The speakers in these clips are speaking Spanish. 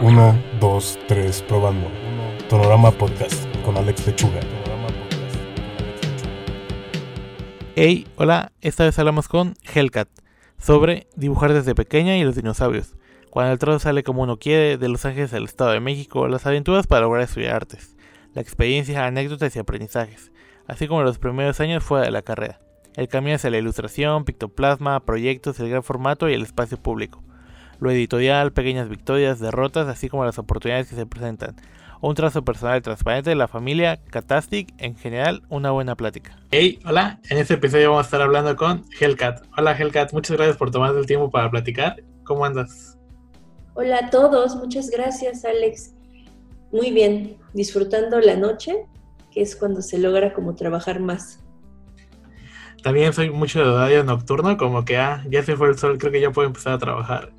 1, 2, 3, probando. Tonorama Podcast con Alex Lechuga. Hey, hola, esta vez hablamos con Hellcat sobre dibujar desde pequeña y los dinosaurios. Cuando el trozo sale como uno quiere, de Los Ángeles al Estado de México, las aventuras para lograr estudiar artes, la experiencia, anécdotas y aprendizajes, así como los primeros años fuera de la carrera. El camino hacia la ilustración, pictoplasma, proyectos, el gran formato y el espacio público. Lo editorial, pequeñas victorias, derrotas, así como las oportunidades que se presentan. Un trazo personal transparente de la familia, Catastic, en general, una buena plática. Hey, hola, en este episodio vamos a estar hablando con Hellcat. Hola Hellcat, muchas gracias por tomar el tiempo para platicar. ¿Cómo andas? Hola a todos, muchas gracias Alex. Muy bien, disfrutando la noche, que es cuando se logra como trabajar más. También soy mucho de horario nocturno, como que ah, ya se fue el sol, creo que ya puedo empezar a trabajar.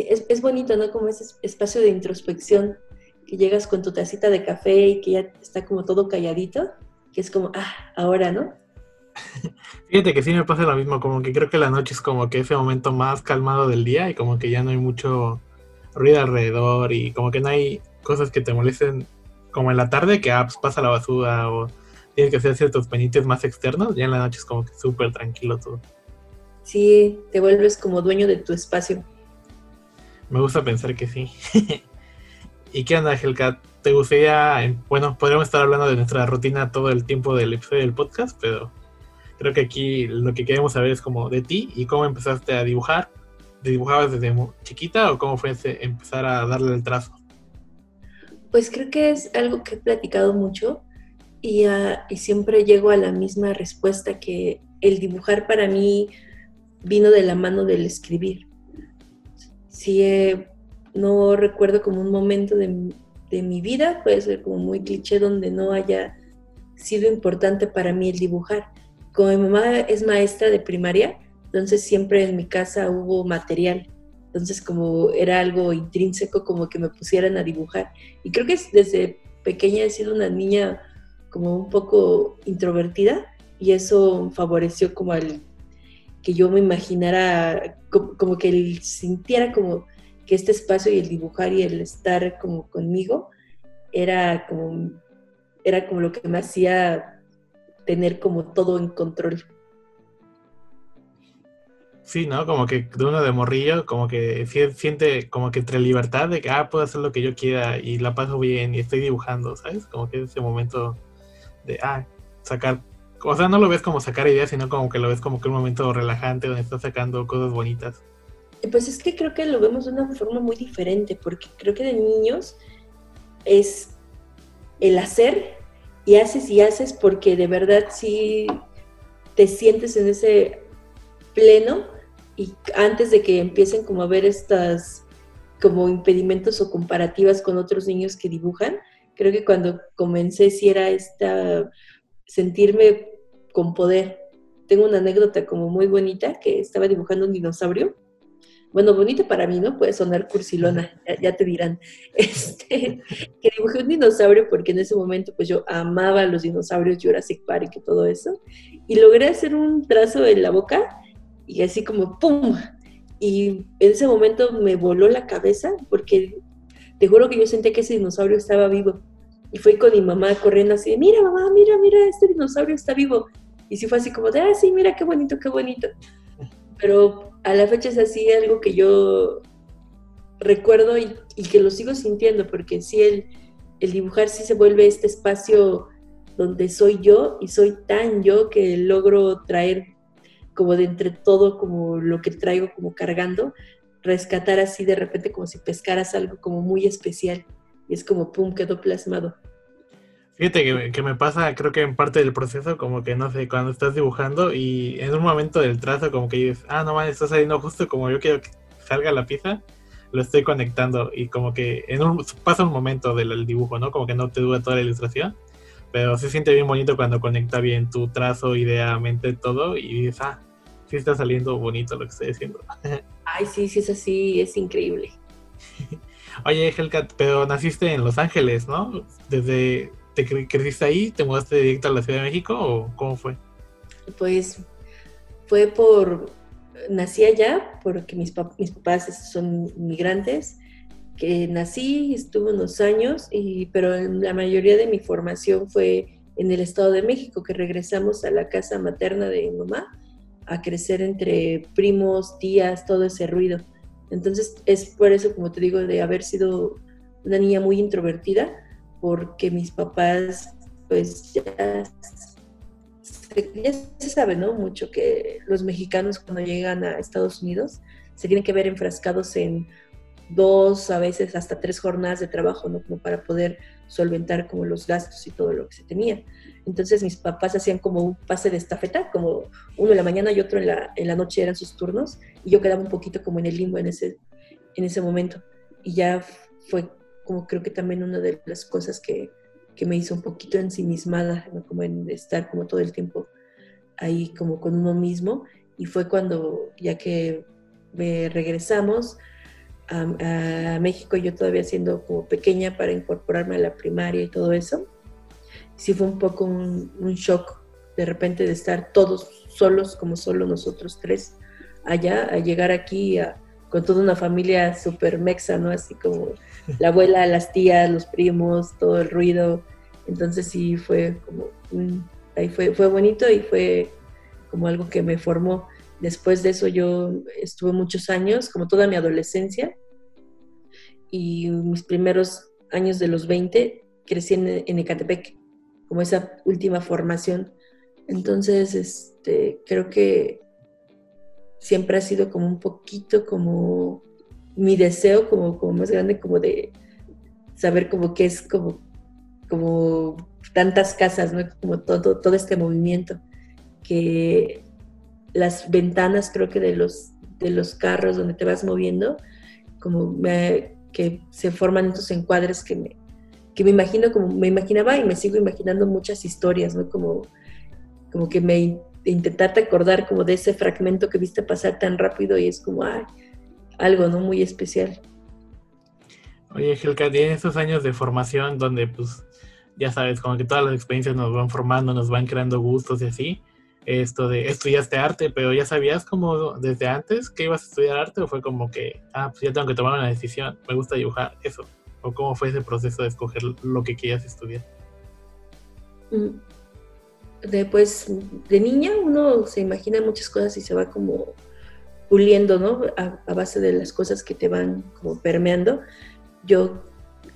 Sí, es, es bonito, ¿no? Como ese espacio de introspección, que llegas con tu tacita de café y que ya está como todo calladito, que es como, ah, ahora, ¿no? Fíjate que sí me pasa lo mismo, como que creo que la noche es como que ese momento más calmado del día y como que ya no hay mucho ruido alrededor y como que no hay cosas que te molesten como en la tarde que ah, pues pasa la basura o tienes que hacer ciertos pendientes más externos, ya en la noche es como que súper tranquilo todo. Sí, te vuelves como dueño de tu espacio. Me gusta pensar que sí. ¿Y qué onda, Helka? ¿Te gustaría, bueno, podríamos estar hablando de nuestra rutina todo el tiempo del episodio del podcast, pero creo que aquí lo que queremos saber es como de ti y cómo empezaste a dibujar. ¿Te dibujabas desde chiquita o cómo fue empezar a darle el trazo? Pues creo que es algo que he platicado mucho y, y siempre llego a la misma respuesta que el dibujar para mí vino de la mano del escribir. Sí, eh, no recuerdo como un momento de, de, mi vida, puede ser como muy cliché, donde no haya sido importante para mí el dibujar. Como mi mamá es maestra de primaria, entonces siempre en mi casa hubo material. Entonces como era algo intrínseco como que me pusieran a dibujar. Y creo que desde pequeña he sido una niña como un poco introvertida y eso favoreció como al que yo me imaginara, como, que él sintiera como que este espacio y el dibujar y el estar como conmigo era como, era como lo que me hacía tener como todo en control. Sí, ¿no? Como que de uno de morrillo, como que siente como que entre libertad de que, ah, puedo hacer lo que yo quiera y la paso bien y estoy dibujando, ¿sabes? Como que ese momento de, ah, sacar o sea, no lo ves como sacar ideas, sino como que lo ves como que un momento relajante donde estás sacando cosas bonitas. Pues es que creo que lo vemos de una forma muy diferente, porque creo que de niños es el hacer y haces y haces porque de verdad sí te sientes en ese pleno y antes de que empiecen como a ver estas como impedimentos o comparativas con otros niños que dibujan, creo que cuando comencé sí era esta sentirme con poder. Tengo una anécdota como muy bonita que estaba dibujando un dinosaurio. Bueno, bonita para mí, ¿no? Puede sonar cursilona, ya, te dirán. Este, que dibujé un dinosaurio porque en ese momento pues yo amaba los dinosaurios, Jurassic Park y todo eso. Y logré hacer un trazo en la boca y así como ¡pum! Y en ese momento me voló la cabeza porque te juro que yo sentí que ese dinosaurio estaba vivo. Y fui con mi mamá corriendo así, mira mamá, mira, mira, este dinosaurio está vivo. Y sí fue así como de, ah, sí, mira qué bonito, qué bonito. Pero a la fecha es así algo que yo recuerdo y, que lo sigo sintiendo, porque sí, el, el dibujar sí se vuelve este espacio donde soy yo y soy tan yo que logro traer como de entre todo, como lo que traigo como cargando, rescatar así de repente como si pescaras algo como muy especial y es como, ¡pum!, quedó plasmado. Fíjate que, me pasa, creo que en parte del proceso, como que no sé, cuando estás dibujando y en un momento del trazo, como que dices, ah, no man, está saliendo justo como yo quiero que salga la pieza, lo estoy conectando y como que en un, pasa un momento del dibujo, ¿no? Como que no te dura toda la ilustración, pero se siente bien bonito cuando conecta bien tu trazo, idea, mente, todo y dices, ah, sí está saliendo bonito lo que estoy haciendo. Ay, sí, sí es así, es increíble. Oye, Hellcat, pero naciste en Los Ángeles, ¿no? Desde, ¿Te creciste ahí? ¿Te mudaste directo a la Ciudad de México o cómo fue? Pues fue por, nací allá porque mis, mis papás son migrantes que nací, estuve unos años, y, pero la mayoría de mi formación fue en el Estado de México, que regresamos a la casa materna de mi mamá a crecer entre primos, tías, todo ese ruido. Entonces es por eso, como te digo, de haber sido una niña muy introvertida, porque mis papás, pues ya, se sabe, ¿no? Mucho que los mexicanos cuando llegan a Estados Unidos se tienen que ver enfrascados en dos, a veces hasta tres jornadas de trabajo, ¿no? Como para poder solventar como los gastos y todo lo que se tenía. Entonces mis papás hacían como un pase de estafeta, como uno en la mañana y otro en la, en la noche eran sus turnos, y yo quedaba un poquito como en el limbo en ese, en ese momento. Y ya fue como creo que también una de las cosas que, que me hizo un poquito ensimismada, como en estar como todo el tiempo ahí como con uno mismo. Y fue cuando, ya que me regresamos, a, México, yo todavía siendo como pequeña para incorporarme a la primaria y todo eso, sí fue un poco un, shock de repente de estar todos solos, como solo nosotros tres, allá, a llegar aquí con toda una familia súper mexa, ¿no? Así como la abuela, las tías, los primos, todo el ruido. Entonces sí fue como, ahí fue, fue bonito y fue como algo que me formó. Después de eso yo estuve muchos años, como toda mi adolescencia, y mis primeros años de los 20 crecí en, Ecatepec, como esa última formación. Entonces, este, creo que siempre ha sido como un poquito como mi deseo como, como más grande, como de saber como qué es como, como tantas casas, ¿no? Como todo, todo este movimiento, que las ventanas creo que de los, de los carros donde te vas moviendo, como que se forman estos encuadres que me, que me imagino como me imaginaba y me sigo imaginando muchas historias, ¿no? Como, como que me intentaste acordar como de ese fragmento que viste pasar tan rápido y es como algo, ¿no? Muy especial. Oye, Gelka, tienes estos años de formación donde pues ya sabes, como que todas las experiencias nos van formando, nos van creando gustos y así esto de estudiaste arte, pero ya sabías como desde antes que ibas a estudiar arte o fue como que, ah, pues ya tengo que tomar una decisión, me gusta dibujar, eso. ¿O cómo fue ese proceso de escoger lo que querías estudiar? Mm, de, pues de niña uno se imagina muchas cosas y se va como puliendo, ¿no? A, base de las cosas que te van como permeando. Yo,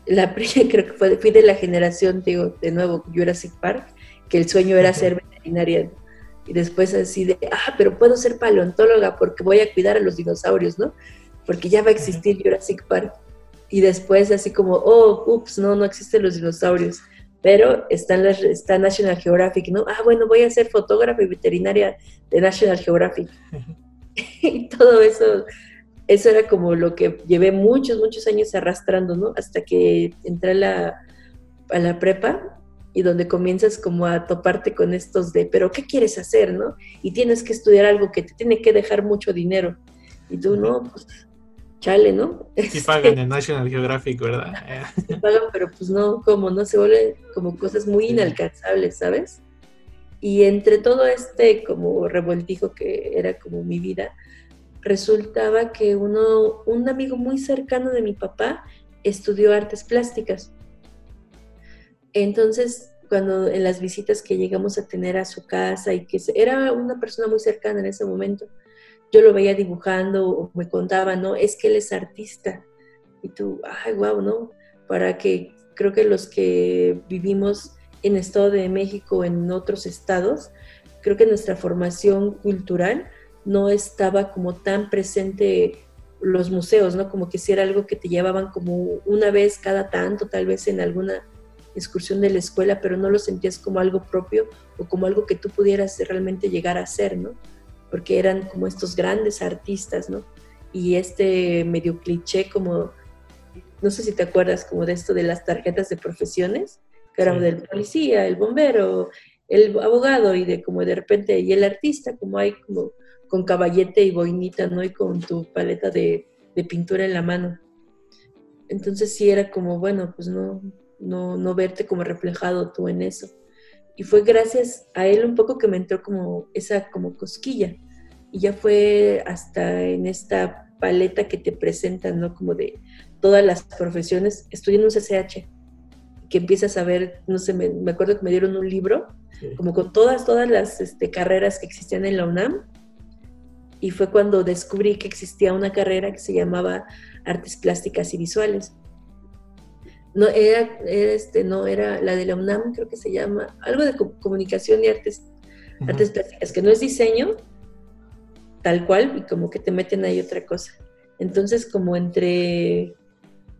la creo que fue, fui de la generación, digo, de nuevo, Jurassic Park, que el sueño era ser veterinaria y después así de, ah, pero puedo ser paleontóloga porque voy a cuidar a los dinosaurios, ¿no? Porque ya va a existir Jurassic Park. Y después así como, oh, ups, no, no existen los dinosaurios. Pero está, las, está National Geographic, ¿no? Ah, bueno, voy a ser fotógrafa y veterinaria de National Geographic. y todo eso, eso era como lo que llevé muchos, muchos años arrastrando, ¿no? Hasta que entré a la, a la prepa y donde comienzas como a toparte con estos de, pero ¿qué quieres hacer, no? Y tienes que estudiar algo que te tiene que dejar mucho dinero. Y tú, no, pues, chale, ¿no? Sí pagan en National Geographic, ¿verdad? Sí pagan, pero pues no, como no, se vuelven como cosas muy inalcanzables, ¿sabes? Y entre todo este como revoltijo que era como mi vida, resultaba que uno, un amigo muy cercano de mi papá estudió artes plásticas. Entonces, cuando en las visitas que llegamos a tener a su casa y que era una persona muy cercana en ese momento, yo lo veía dibujando o me contaba, ¿no? Es que él es artista. Y tú, ay, wow, ¿no? Para que creo que los que vivimos en Estado de México, en otros estados, creo que nuestra formación cultural no estaba como tan presente los museos, ¿no? Como que si era algo que te llevaban como una vez cada tanto, tal vez en alguna excursión de la escuela, pero no lo sentías como algo propio o como algo que tú pudieras realmente llegar a ser, ¿no? Porque eran como estos grandes artistas, ¿no? Y este medio cliché como, no sé si te acuerdas como de esto de las tarjetas de profesiones, que eran del policía, el bombero, el abogado y de como de repente, y el artista, como hay como con caballete y boinita, ¿no? Y con tu paleta de, de pintura en la mano. Entonces sí era como, bueno, pues no, no, no verte como reflejado tú en eso. Y fue gracias a él un poco que me entró como esa como cosquilla. Y ya fue hasta en esta paleta que te presentan, ¿no? Como de todas las profesiones, estudié en un CCH, que empiezas a ver, no sé, me, me acuerdo que me dieron un libro, como con todas, todas las este, carreras que existían en la UNAM, y fue cuando descubrí que existía una carrera que se llamaba Artes Plásticas y Visuales. No era, este, no era la de la UNAM, creo que se llama, algo de comunicación y artes, artes plásticas, que no es diseño, tal cual, y como que te meten ahí otra cosa. Entonces, como entre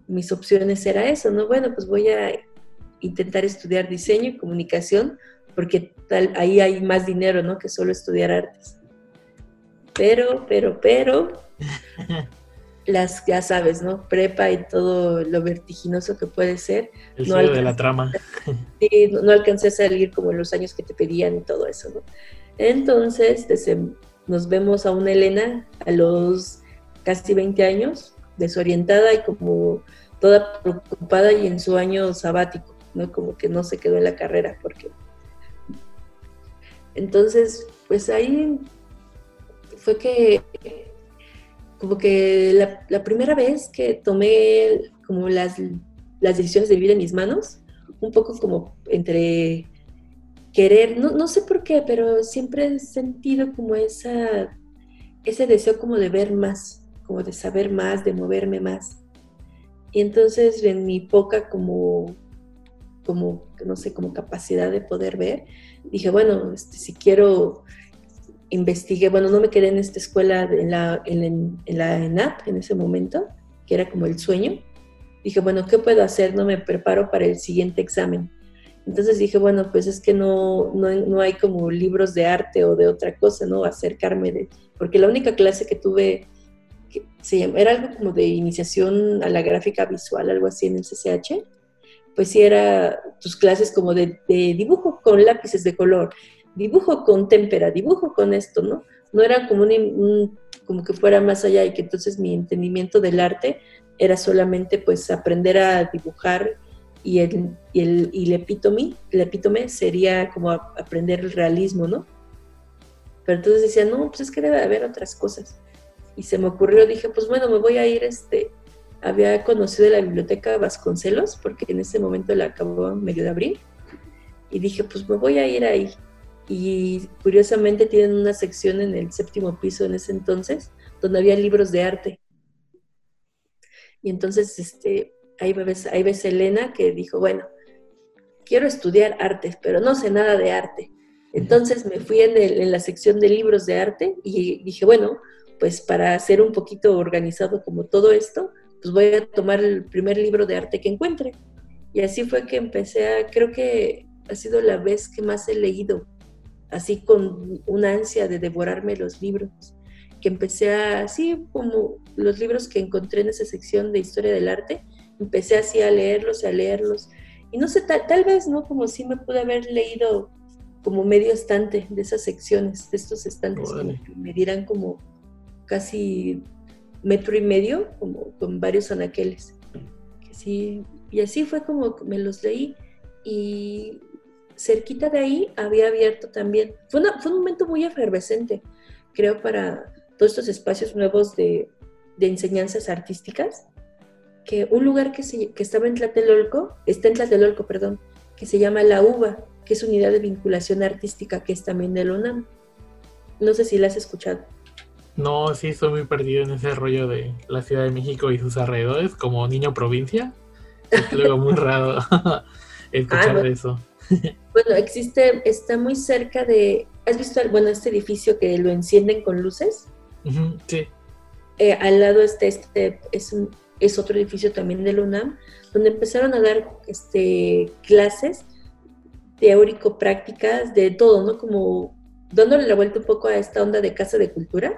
mis opciones era eso, ¿no? Bueno, pues voy a intentar estudiar diseño y comunicación, porque tal, ahí hay más dinero, ¿no? Que solo estudiar artes. Pero, pero, pero, las, ya sabes, ¿no? Prepa y todo lo vertiginoso que puede ser. El no de la trama. Sí, no, alcancé a salir como en los años que te pedían y todo eso, ¿no? Entonces, desde, nos vemos a una Elena a los casi 20 años, desorientada y como toda preocupada y en su año sabático, ¿no? Como que no se quedó en la carrera, porque... Entonces, pues ahí fue que, como que la, primera vez que tomé como las, las decisiones de vivir en mis manos, un poco como entre querer, no, no sé por qué, pero siempre he sentido como esa, ese deseo como de ver más, como de saber más, de moverme más. Y entonces en mi poca como, como no sé, como capacidad de poder ver, dije, bueno, este, si quiero investigué, bueno, no me quedé en esta escuela, en la, en, la ENAP en ese momento, que era como el sueño. Dije, bueno, ¿qué puedo hacer? No me preparo para el siguiente examen. Entonces dije, bueno, pues es que no, no, hay como libros de arte o de otra cosa, ¿no? Acercarme de... Porque la única clase que tuve que se llama, era algo como de iniciación a la gráfica visual, algo así en el CCH, pues sí era tus clases como de, dibujo con lápices de color dibujo con témpera, dibujo con esto, ¿no? No era como, un, como que fuera más allá y que entonces mi entendimiento del arte era solamente pues aprender a dibujar y el, y el, y el epítome sería como aprender el realismo, ¿no? Pero entonces decía, no, pues es que debe haber otras cosas. Y se me ocurrió, dije, pues bueno, me voy a ir, este, había conocido la biblioteca Vasconcelos, porque en ese momento la acabó medio de abrir, y dije, pues me voy a ir ahí y curiosamente tienen una sección en el séptimo piso en ese entonces donde había libros de arte. Y entonces este, ahí, ves, ahí ves Elena que dijo, bueno, quiero estudiar arte, pero no sé nada de arte. Entonces me fui en, en la sección de libros de arte y dije, bueno, pues para ser un poquito organizado como todo esto, pues voy a tomar el primer libro de arte que encuentre. Y así fue que empecé a, creo que ha sido la vez que más he leído así con una ansia de devorarme los libros, que empecé a, así como los libros que encontré en esa sección de historia del arte, empecé así a leerlos, a leerlos. Y no sé, tal, vez, ¿no? Como si me pude haber leído como medio estante de esas secciones, de estos estantes que me dieran como casi metro y medio, como con varios anaqueles. Y así fue como me los leí y cerquita de ahí había abierto también, fue, un momento muy efervescente, creo, para todos estos espacios nuevos de, enseñanzas artísticas, que un lugar que, se, que estaba en Tlatelolco, está en Tlatelolco, perdón, que se llama La UBA, que es unidad de vinculación artística, que es también de UNAM. No sé si la has escuchado. No, sí, estoy muy perdido en ese rollo de la Ciudad de México y sus alrededores, como niño provincia. Es luego muy raro escuchar ah, eso. Bueno, existe, está muy cerca de, ¿has visto, bueno, este edificio que lo encienden con luces? sí. Eh, al lado este, este es, es otro edificio también del UNAM, donde empezaron a dar este, clases teórico-prácticas de todo, ¿no? Como dándole la vuelta un poco a esta onda de casa de cultura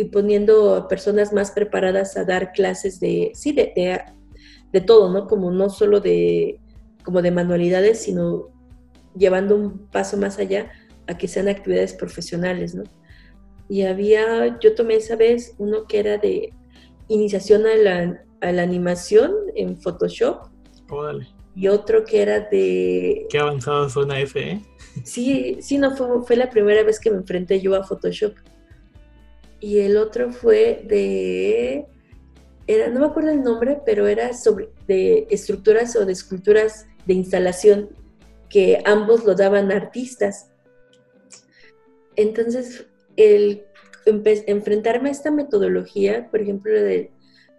y poniendo a personas más preparadas a dar clases de, sí, de, de, de todo, ¿no? Como no solo de como de manualidades, sino llevando un paso más allá a que sean actividades profesionales, ¿no? Y había, yo tomé esa vez uno que era de iniciación a la, a la animación en Photoshop. Y otro que era de... Qué avanzado suena ese, ¿eh? Sí, sí, no, fue, fue la primera vez que me enfrenté yo a Photoshop. Y el otro fue de, era, no me acuerdo el nombre, pero era sobre de estructuras o de esculturas de instalación que ambos lo daban artistas. Entonces, el enfrentarme a esta metodología, por ejemplo, la de,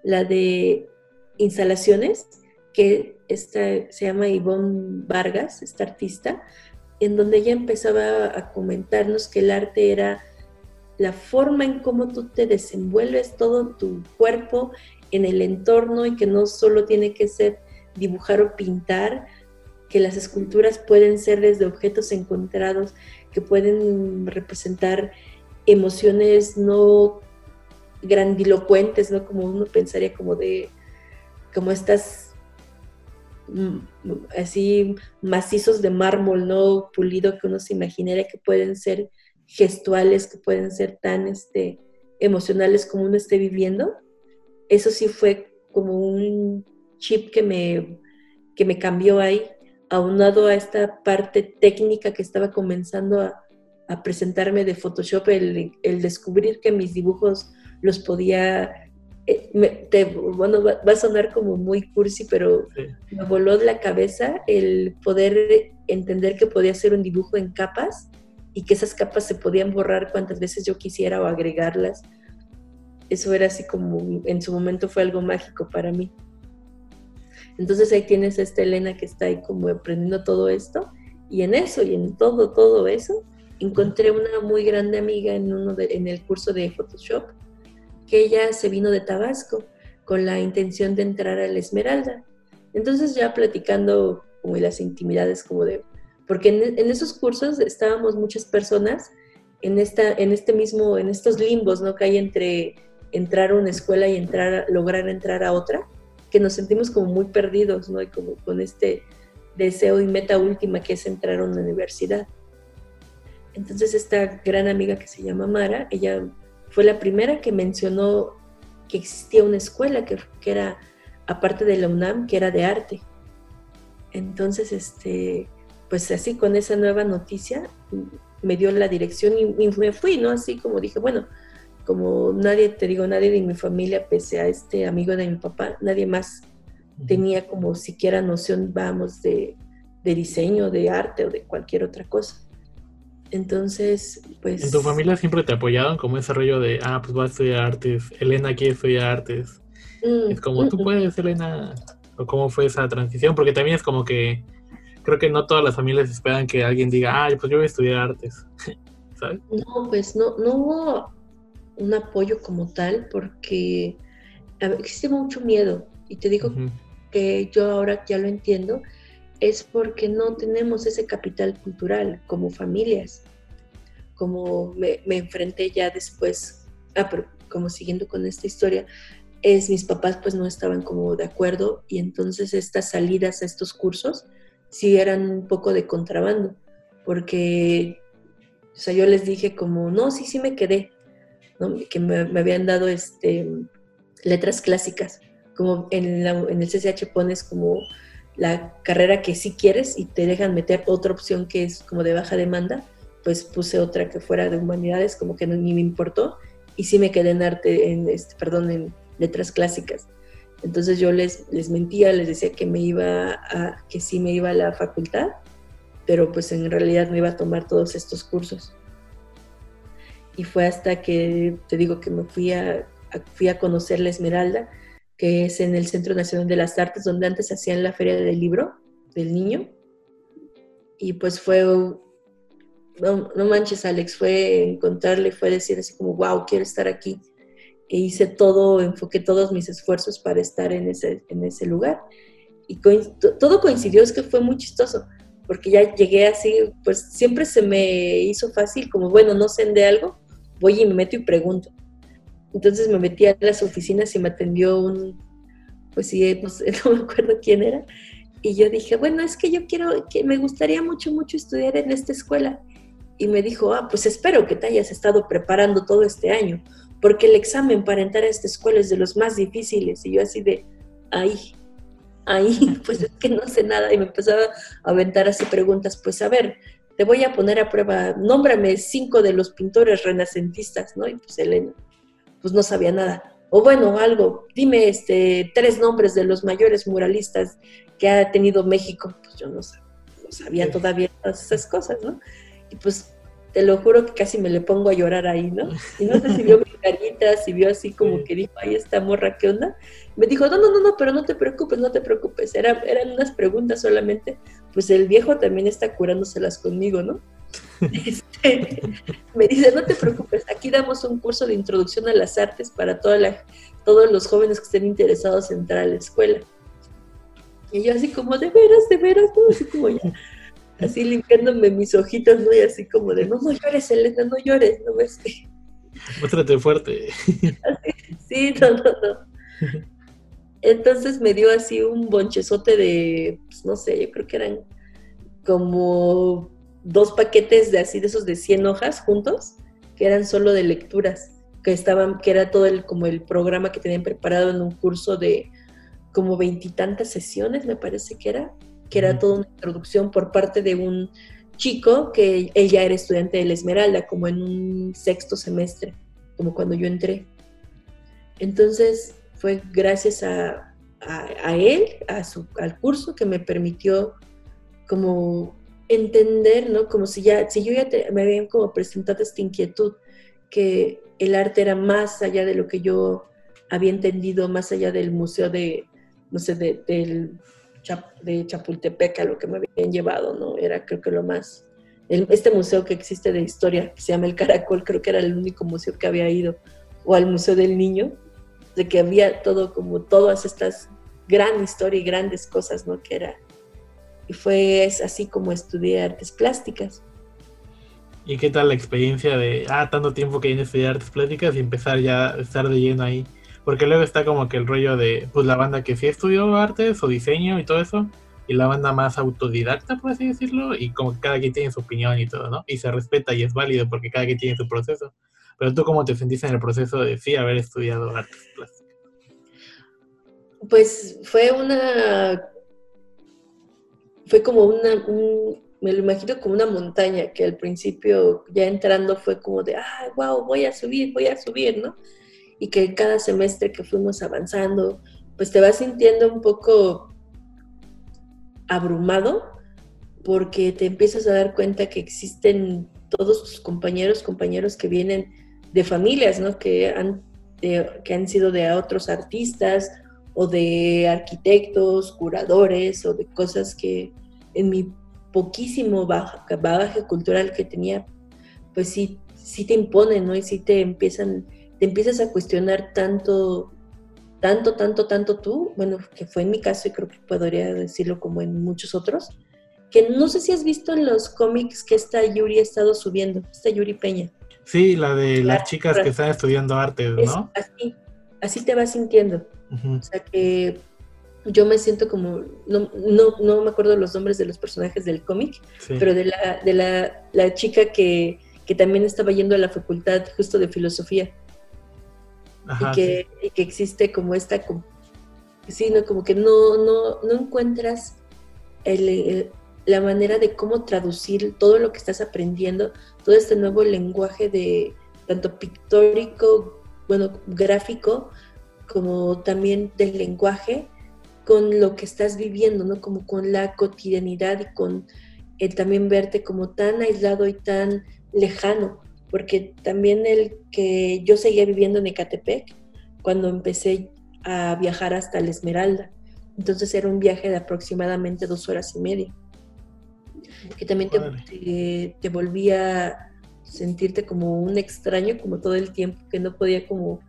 la de instalaciones, que esta, se llama Ivonne Vargas, esta artista, en donde ella empezaba a comentarnos que el arte era la forma en cómo tú te desenvuelves todo tu cuerpo en el entorno y que no solo tiene que ser dibujar o pintar, que las esculturas pueden ser desde objetos encontrados, que pueden representar emociones no grandilocuentes, ¿no? Como uno pensaría como de, como estas mm, así macizos de mármol, ¿no? Pulido que uno se imaginaría que pueden ser gestuales que pueden ser tan este, emocionales como uno esté viviendo, eso sí fue como un chip que me, que me cambió ahí, aunado a esta parte técnica que estaba comenzando a, a presentarme de Photoshop, el, el, descubrir que mis dibujos los podía... Eh, bueno, va, a sonar como muy cursi, pero me voló de la cabeza el poder entender que podía hacer un dibujo en capas y que esas capas se podían borrar cuantas veces yo quisiera o agregarlas. Eso era así como, en su momento fue algo mágico para mí. Entonces ahí tienes a esta Elena que está ahí como aprendiendo todo esto y en eso y en todo, todo eso, encontré una muy grande amiga en, uno en el curso de Photoshop que ella se vino de Tabasco con la intención de entrar a la Esmeralda. Entonces ya platicando como las intimidades como de porque en, esos cursos estábamos muchas personas en, esta, en este mismo, en estos limbos, ¿no? Que hay entre entrar a una escuela y entrar, lograr entrar a otra, que nos sentimos como muy perdidos, ¿no? Y como con este deseo y meta última que es entrar a una universidad. Entonces esta gran amiga que se llama Mara, ella fue la primera que mencionó que existía una escuela que, que era, aparte de la UNAM, que era de arte. Entonces, este, pues así con esa nueva noticia me dio la dirección y, me fui, ¿no? Así como dije, bueno, como nadie, te digo, nadie de mi familia, pese a este amigo de mi papá, nadie más tenía como siquiera noción, vamos, de, diseño, de arte o de cualquier otra cosa. Entonces, pues... ¿En tu familia siempre te apoyaron como ese rollo de, ah, pues vas a estudiar artes, Elena quiere estudiar artes? Mm, es como, tú puedes, Elena. ¿O cómo fue esa transición? Porque también es como que creo que no todas las familias esperan que alguien diga, ay, pues yo voy a estudiar artes, ¿sabes? No, pues no, no hubo un apoyo como tal porque existe mucho miedo y te digo que yo ahora ya lo entiendo, es porque no tenemos ese capital cultural como familias, como me, me enfrenté ya después, ah, pero como siguiendo con esta historia, es mis papás pues no estaban como de acuerdo y entonces estas salidas a estos cursos, sí eran un poco de contrabando, porque, o sea, yo les dije como, no, sí, sí me quedé, que me, habían dado este, letras clásicas, como en, en el CCH pones como la carrera que sí quieres y te dejan meter otra opción que es como de baja demanda, pues puse otra que fuera de humanidades, como que no, ni me importó, y sí me quedé en arte, en este, perdón, en letras clásicas. Entonces yo les, les mentía, les decía que me iba a, que sí me iba a la facultad, pero pues en realidad me iba a tomar todos estos cursos. Y fue hasta que, te digo, que me fui a, fui a conocer la Esmeralda, que es en el Centro Nacional de las Artes, donde antes hacían la Feria del Libro del Niño. Y pues fue, no, no manches Alex, fue encontrarle, fue decir así como, wow, quiero estar aquí e hice todo, enfoqué todos mis esfuerzos para estar en ese, en ese lugar. Y todo coincidió, es que fue muy chistoso, porque ya llegué así, pues siempre se me hizo fácil, como bueno, no sé de algo, voy y me meto y pregunto. Entonces me metí a las oficinas y me atendió un, pues sí, pues, no me acuerdo quién era, y yo dije, bueno, es que yo quiero, que me gustaría mucho, mucho estudiar en esta escuela. Y me dijo, ah, pues espero que te hayas estado preparando todo este año, porque el examen para entrar a esta escuela es de los más difíciles. Y yo así de, ahí, ahí, pues es que no sé nada. Y me empezaba a aventar así preguntas, pues a ver, te voy a poner a prueba, nómbrame cinco de los pintores renacentistas, ¿no? Y pues Elena, pues no sabía nada. O bueno, algo, dime este, tres nombres de los mayores muralistas que ha tenido México. Pues yo no, sabía todavía todas esas cosas, ¿no? Y pues te lo juro que casi me le pongo a llorar ahí, ¿no? Y no sé si vio mi carita, si vio así como que dijo, ay, esta morra, ¿qué onda? Me dijo, no, no, no, no, pero no te preocupes, no te preocupes. Era, eran unas preguntas solamente. Pues el viejo también está curándoselas conmigo, ¿no? Este, me dice, no te preocupes, aquí damos un curso de introducción a las artes para toda la, todos los jóvenes que estén interesados en entrar a la escuela. Y yo así como, de veras, de veras, ¿no? así como ya, así limpiándome mis ojitos, ¿no? Y así como de, no, no llores, Elena, no llores, ¿no ves? Muéstrate fuerte. sí, no, no, no. Entonces me dio así un bonchezote de, pues, no sé, yo creo que eran como dos paquetes de así de esos de 100 hojas juntos, que eran solo de lecturas, que estaban, que era todo el, como el programa que tenían preparado en un curso de como veintitantas sesiones, me parece que era, que era toda una introducción por parte de un chico que él ya era estudiante de la Esmeralda, como en un sexto semestre, como cuando yo entré. Entonces fue gracias a, a, él, a su, al curso, que me permitió como entender, ¿no? Como si ya, si yo ya me habían como presentado esta inquietud, que el arte era más allá de lo que yo había entendido, más allá del museo de, no sé, de, del, de Chapultepec a lo que me habían llevado, ¿no? Era creo que lo más, este museo que existe de historia, que se llama El Caracol, creo que era el único museo que había ido, o al Museo del Niño, de que había todo como todas estas gran historia y grandes cosas, ¿no? Que era y fue así como estudié artes plásticas. ¿Y qué tal la experiencia de, ah, tanto tiempo que viene a estudiar artes plásticas y empezar ya estar de lleno ahí? Porque luego está como que el rollo de, pues la banda que sí estudió artes o diseño y todo eso, y la banda más autodidacta, por así decirlo, y como que cada quien tiene su opinión y todo, ¿no? Y se respeta y es válido porque cada quien tiene su proceso. Pero tú, ¿cómo te sentiste en el proceso de sí haber estudiado artes plásticas? Pues fue una fue como una, me lo imagino como una montaña que al principio ya entrando fue como de, ah, wow, voy a subir, voy a subir, ¿no? Y que cada semestre que fuimos avanzando, pues te vas sintiendo un poco abrumado porque te empiezas a dar cuenta que existen todos tus compañeros, compañeros que vienen de familias, ¿no? Que han, que han sido de otros artistas o de arquitectos, curadores o de cosas que en mi poquísimo bagaje cultural que tenía, pues sí, sí te imponen, ¿no? Y sí te empiezan, te empiezas a cuestionar tanto, tanto, tanto, tanto tú, bueno, que fue en mi caso y creo que podría decirlo como en muchos otros, que no sé si has visto en los cómics que esta Yuri ha estado subiendo, esta Yuri Peña. Sí, la de las chicas que están estudiando arte, ¿no? así, así te vas sintiendo. O sea que yo me siento como, no, no, no, me acuerdo los nombres de los personajes del cómic, pero de, la, de la, la chica que, que, también estaba yendo a la facultad justo de filosofía. Y, que, y, que, existe como esta, sí, ¿no? como que no, no, no encuentras el, la manera de cómo traducir todo lo que estás aprendiendo, todo este nuevo lenguaje de tanto pictórico, bueno, gráfico, como también del lenguaje con lo que estás viviendo, ¿no? Como con la cotidianidad y con el también verte como tan aislado y tan lejano, porque también el que yo seguía viviendo en Ecatepec cuando empecé a viajar hasta la Esmeralda, entonces era un viaje de aproximadamente dos horas y media, que también te, te, te volvía sentirte como un extraño, como todo el tiempo, que no podía como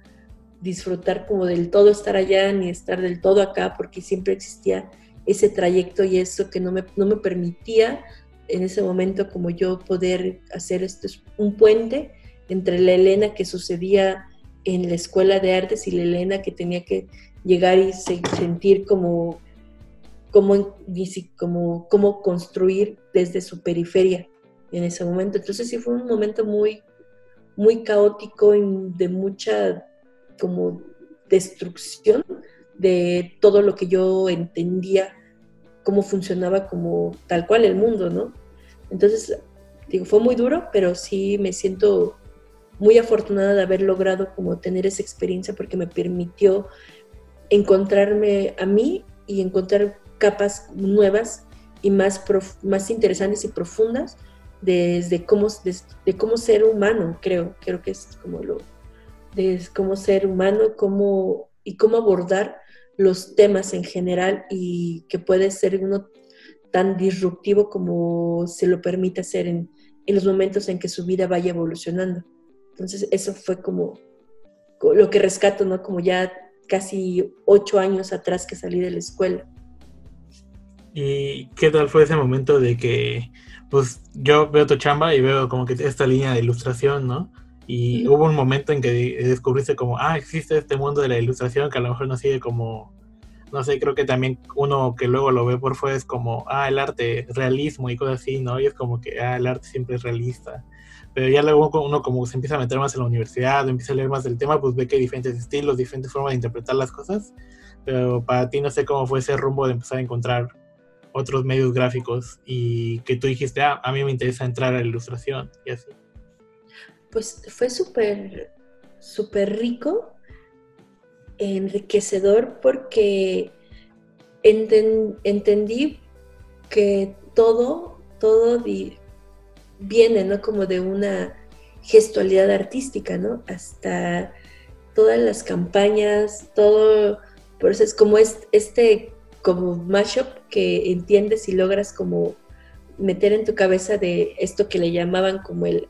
disfrutar como del todo estar allá ni estar del todo acá, porque siempre existía ese trayecto y eso que no me, no me permitía en ese momento como yo poder hacer esto, un puente entre la Elena que sucedía en la escuela de artes y la Elena que tenía que llegar y sentir como como, como, como construir desde su periferia en ese momento. Entonces sí fue un momento muy, muy caótico y de mucha como destrucción de todo lo que yo entendía cómo funcionaba como tal cual el mundo, ¿no? Entonces, digo, fue muy duro, pero sí me siento muy afortunada de haber logrado como tener esa experiencia porque me permitió encontrarme a mí y encontrar capas nuevas y más, más interesantes y profundas desde cómo, de, cómo ser humano, creo, creo que es como lo, de cómo ser humano cómo, y cómo abordar los temas en general y que puede ser uno tan disruptivo como se lo permite hacer en, en los momentos en que su vida vaya evolucionando. Entonces eso fue como lo que rescato, ¿no? Como ya casi ocho años atrás que salí de la escuela. ¿Y qué tal fue ese momento de que, pues yo veo tu chamba y veo como que esta línea de ilustración, ¿no? Y hubo un momento en que descubriste como, ah, existe este mundo de la ilustración que a lo mejor no sigue como, no sé, creo que también uno que luego lo ve por fuera es como, ah, el arte, realismo y cosas así, ¿no? Y es como que, ah, el arte siempre es realista. Pero ya luego uno como se empieza a meter más en la universidad, empieza a leer más del tema, pues ve que hay diferentes estilos, diferentes formas de interpretar las cosas. Pero para ti no sé cómo fue ese rumbo de empezar a encontrar otros medios gráficos y que tú dijiste, ah, a mí me interesa entrar a la ilustración y así. Pues fue súper, súper rico, enriquecedor porque entendí que todo, todo viene, ¿no? Como de una gestualidad artística, ¿no? Hasta todas las campañas, todo, por eso es como este como mashup que entiendes y logras como meter en tu cabeza de esto que le llamaban como el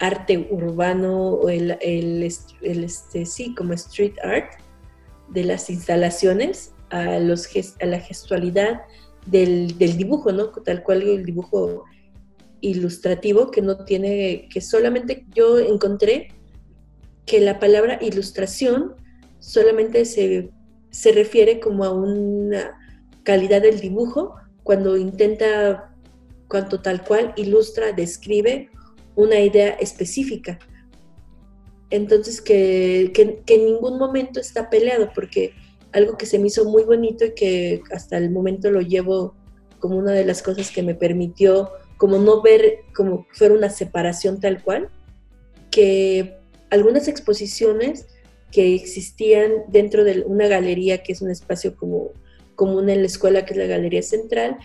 arte urbano o el, el, este, sí, como street art de las instalaciones a, los, a la gestualidad del, del dibujo, ¿no? Tal cual el dibujo ilustrativo que no tiene, que solamente yo encontré que la palabra ilustración solamente se, se refiere como a una calidad del dibujo cuando intenta, cuanto tal cual ilustra, describe una idea específica. Entonces, que, que, en ningún momento está peleado, porque algo que se me hizo muy bonito y que hasta el momento lo llevo como una de las cosas que me permitió como no ver como fuera una separación tal cual, que algunas exposiciones que existían dentro de una galería que es un espacio como común en la escuela, que es la Galería Central,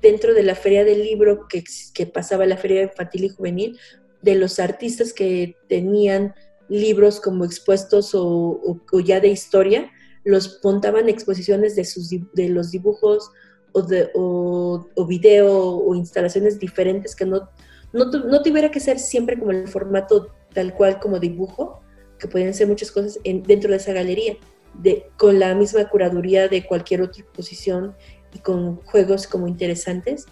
dentro de la feria del libro que, que pasaba la feria infantil y juvenil, de los artistas que tenían libros como expuestos o, ya de historia, los montaban exposiciones de, sus, de los dibujos o, de, o, video o instalaciones diferentes que no, no, no, tuviera que ser siempre como el formato tal cual como dibujo, que podían ser muchas cosas en, dentro de esa galería con la misma curaduría de cualquier otra exposición y con juegos como interesantes.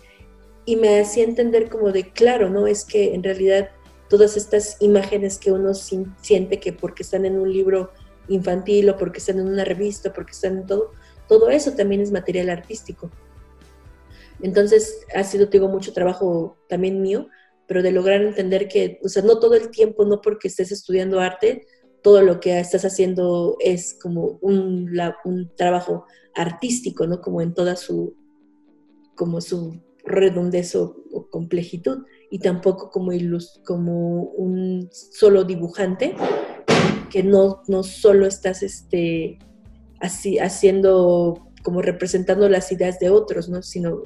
Y me hacía entender como de, claro, ¿no? Es que en realidad todas estas imágenes que uno siente que porque están en un libro infantil o porque están en una revista, porque están en todo, todo eso también es material artístico. Entonces ha sido, mucho trabajo también mío, pero de lograr entender que, o sea, no todo el tiempo, no porque estés estudiando arte, todo lo que estás haciendo es como un, trabajo artístico, ¿no? Como en toda su, como su redondez o, complejitud, y tampoco como, como un solo dibujante, que no, no solo estás este, así, haciendo, como representando las ideas de otros, ¿no? Sino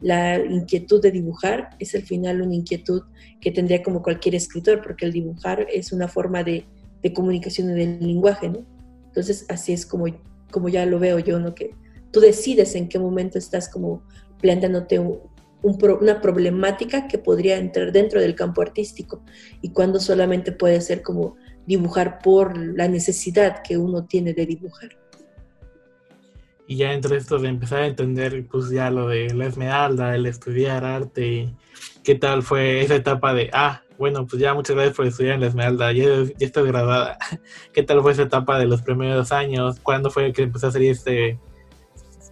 la inquietud de dibujar es al final una inquietud que tendría como cualquier escritor, porque el dibujar es una forma de de comunicación en el lenguaje, ¿no? Entonces, así es como, como ya lo veo yo, ¿no? Que tú decides en qué momento estás como planteándote una problemática que podría entrar dentro del campo artístico y cuando solamente puede ser como dibujar por la necesidad que uno tiene de dibujar. Y ya entre esto de empezar a entender pues ya lo de la esmeralda, el estudiar arte, ¿qué tal fue esa etapa de, ah, bueno, pues ya muchas gracias por estudiar en la Esmeralda. Ya, ya estás graduada. ¿Qué tal fue esa etapa de los primeros años? ¿Cuándo fue que empezó a salir este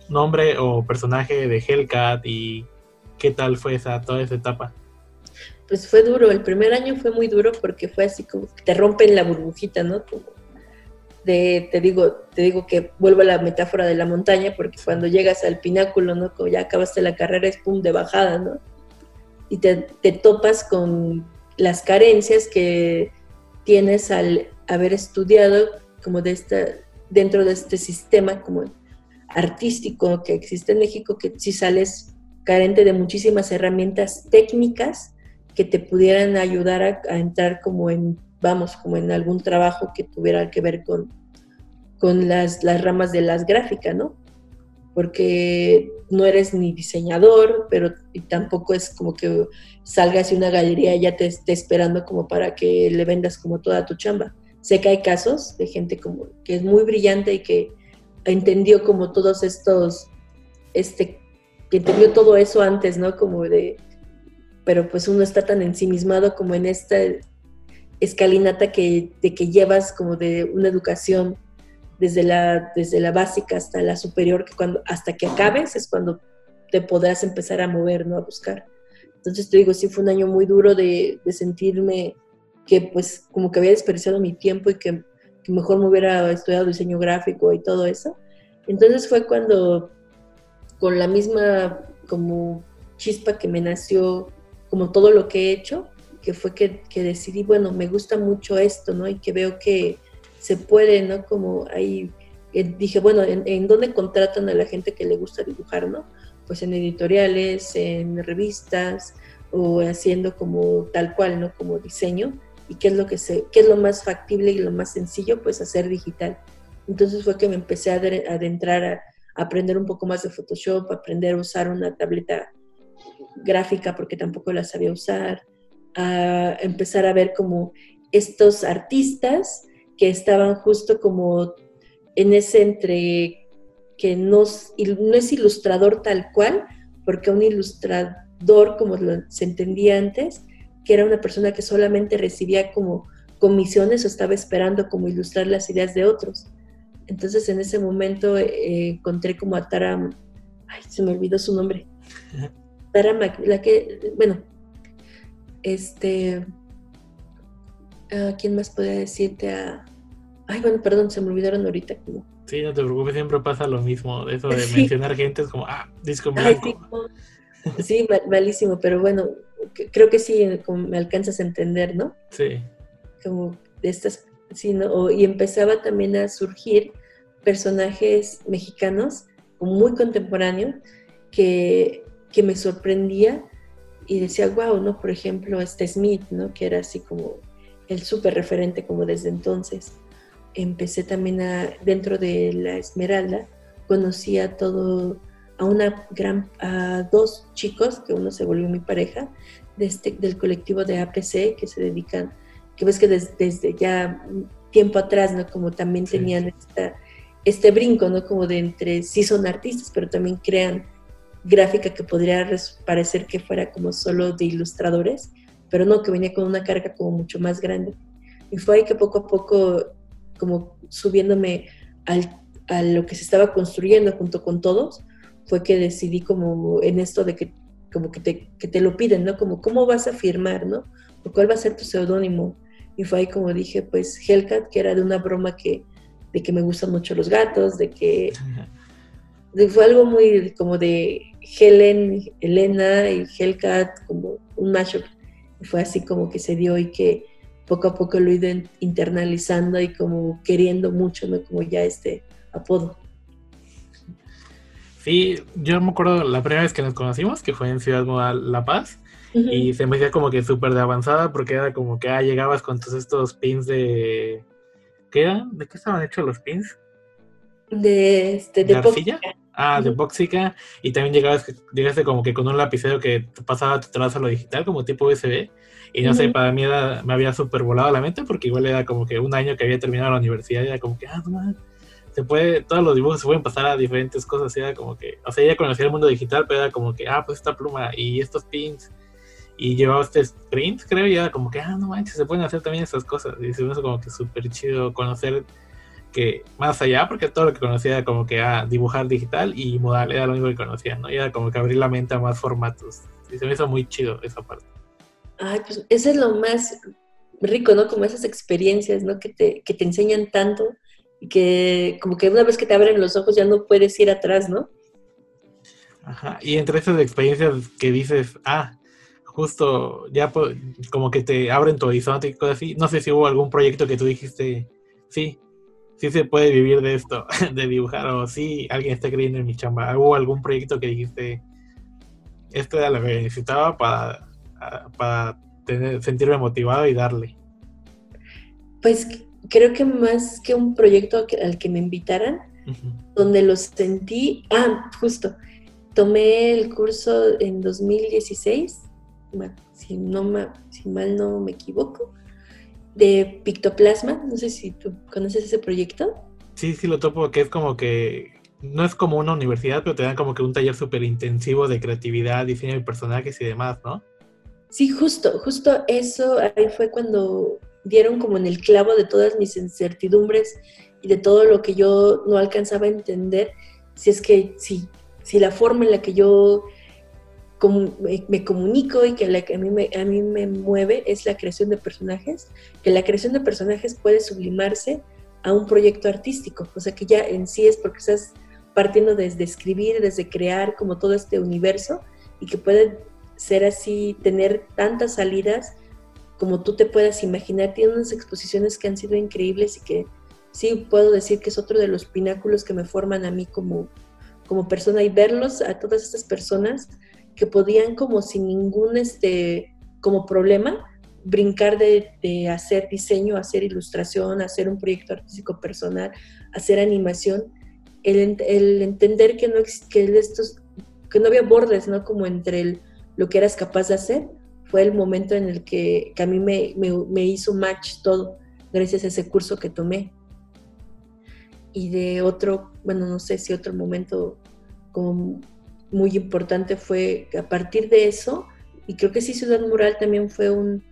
nombre o personaje de Hellcat? ¿Y qué tal fue esa, toda esa etapa? Pues fue duro. El primer año fue muy duro porque fue así como que te rompen la burbujita, ¿no? de, te digo, te digo que vuelvo a la metáfora de la montaña porque cuando llegas al pináculo, ¿no? Como ya acabaste la carrera es pum de bajada, ¿no? Y te, te topas con las carencias que, tienes al haber estudiado como de esta, dentro de este sistema como artístico que existe en México, que si sales carente de muchísimas herramientas técnicas que te pudieran ayudar a, entrar como en, vamos, como en algún trabajo que tuviera que ver con, con las, las ramas de las gráficas, ¿no? Porque no eres ni diseñador, pero tampoco es como que salgas y una galería ya te esté esperando como para que le vendas como toda tu chamba. Sé que hay casos de gente como que es muy brillante y que entendió como todos estos, este, que entendió todo eso antes, ¿no? Como de, pero pues uno está tan ensimismado como en esta escalinata que, de que llevas como de una educación desde la, desde la básica hasta la superior, que cuando, hasta que acabes es cuando te podrás empezar a mover, ¿no? A buscar. Entonces te digo, sí fue un año muy duro de, de sentirme que pues como que había desperdiciado mi tiempo y que, mejor me hubiera estudiado diseño gráfico y todo eso. Entonces fue cuando con la misma como chispa que me nació como todo lo que he hecho, que fue que, que, decidí, bueno, me gusta mucho esto, ¿no? Y que veo que se puede, ¿no? Como ahí eh, dije, bueno, ¿en, ¿en, dónde contratan a la gente que le gusta dibujar, ¿no? Pues en editoriales, en revistas o haciendo como tal cual, ¿no? Como diseño y qué es lo que se, qué es lo más factible y lo más sencillo, pues hacer digital. Entonces fue que me empecé a adentrar a, aprender un poco más de Photoshop, aprender a usar una tableta gráfica porque tampoco la sabía usar, empezar a ver como estos artistas que estaban justo como en ese entre que no es ilustrador tal cual, porque un ilustrador, como se entendía antes, que era una persona que solamente recibía como comisiones o estaba esperando como ilustrar las ideas de otros. Entonces en ese momento eh, encontré como a Tara, ay, se me olvidó su nombre. Tara, la que, bueno, este, ¿a ¿quién más podría decirte? A, ay, bueno, perdón, se me olvidaron ahorita como. Sí, no te preocupes, siempre pasa lo mismo, eso de mencionar gente es como, ah, disco blanco. sí, malísimo, pero bueno, creo que sí, como me alcanzas a entender, ¿no? Sí. Como de estas, sí, ¿no? y empezaba también a surgir personajes mexicanos muy contemporáneos que, que me sorprendía y decía, wow, ¿no? Por ejemplo, este Smith, ¿no? Que era así como el súper referente como desde entonces. Empecé también a, dentro de la Esmeralda, conocía todo a una gran, a dos chicos, que uno se volvió mi pareja, de este, del colectivo de APC, que se dedican, que ves que desde, ya tiempo atrás, ¿no? Como también tenían esta, este brinco, ¿no? Como de entre, sí son artistas, pero también crean gráfica que podría parecer que fuera como solo de ilustradores, pero no, que venía con una carga como mucho más grande. Y fue ahí que poco a poco, como subiéndome al, a lo que se estaba construyendo junto con todos, fue que decidí como en esto de que como que te, que te lo piden, ¿no? Como cómo vas a firmar, ¿no? O cuál va a ser tu seudónimo. Y fue ahí como dije, pues Hellcat, que era de una broma que, de que me gustan mucho los gatos, de que fue algo muy como de Helen, Elena y Hellcat, como un mashup. Fue así como que se dio y que poco a poco lo he ido internalizando y como queriendo mucho, ¿no? Como ya este apodo. Sí, yo me acuerdo la primera vez que nos conocimos, que fue en Ciudad La Paz, y se me hacía como que súper de avanzada, porque era como que ah, llegabas con todos estos pins de... ¿Qué eran? ¿De qué estaban hechos los pins? De, este, de, arcilla. Ah, de boxica. Y también llegabas, llegaste como que con un lapicero que pasaba tu trazo a lo digital, como tipo USB. Y no sé, para mí era, me había súper volado la mente, porque igual era como que un año que había terminado la universidad, y era como que, ah, no se puede, todos los dibujos se pueden pasar a diferentes cosas, era como que, o sea, ella conocía el mundo digital, pero era como que, ah, pues esta pluma y estos pins, y llevaba este sprint, creo, y era como que, ah, no manches, se pueden hacer también estas cosas, y se me hizo como que súper chido conocer que más allá, porque todo lo que conocía era como que, ah, dibujar digital y modal, era lo único que conocía, ¿no? Y era como que abrir la mente a más formatos, y se me hizo muy chido esa parte. Ay, pues eso es lo más rico, ¿no? Como esas experiencias, ¿no? Que te, que te enseñan tanto y que como que una vez que te abren los ojos ya no puedes ir atrás, ¿no? Ajá, y entre esas experiencias que dices, ah, justo ya como que te abren tu horizonte y cosas así. No sé si hubo algún proyecto que tú dijiste, sí, sí se puede vivir de esto, de dibujar, o sí, alguien está creyendo en mi chamba. ¿Hubo algún proyecto que dijiste, esto era lo que necesitaba para, para tener, sentirme motivado y darle? Pues creo que más que un proyecto al que me invitaran, donde lo sentí, ah, justo, tomé el curso en 2016, si, no si mal no me equivoco, de Pictoplasma. No sé si tú conoces ese proyecto. Sí, sí lo topo, que es como que no es como una universidad, pero te dan como que un taller súper intensivo de creatividad, diseño de personajes y demás, ¿no? Sí, justo, justo eso, ahí fue cuando dieron como en el clavo de todas mis incertidumbres y de todo lo que yo no alcanzaba a entender, si es que, si, si la forma en la que yo me, comunico y que a mí, me, a mí me mueve es la creación de personajes, que la creación de personajes puede sublimarse a un proyecto artístico, o sea que ya en sí es porque estás partiendo desde escribir, desde crear como todo este universo y que puede ser así, tener tantas salidas como tú te puedas imaginar. Tiene unas exposiciones que han sido increíbles y que sí puedo decir que es otro de los pináculos que me forman a mí como, como persona y verlos a todas estas personas que podían como sin ningún este, como problema brincar de, hacer diseño, hacer ilustración, hacer un proyecto artístico personal, hacer animación, el, entender que no, que, estos, que no había bordes, ¿no? Como entre lo que eras capaz de hacer, fue el momento en el que, a mí me, me, hizo match todo, gracias a ese curso que tomé. Y de otro, bueno, no sé si otro momento como muy importante fue a partir de eso, y creo que sí Ciudad Mural también fue un,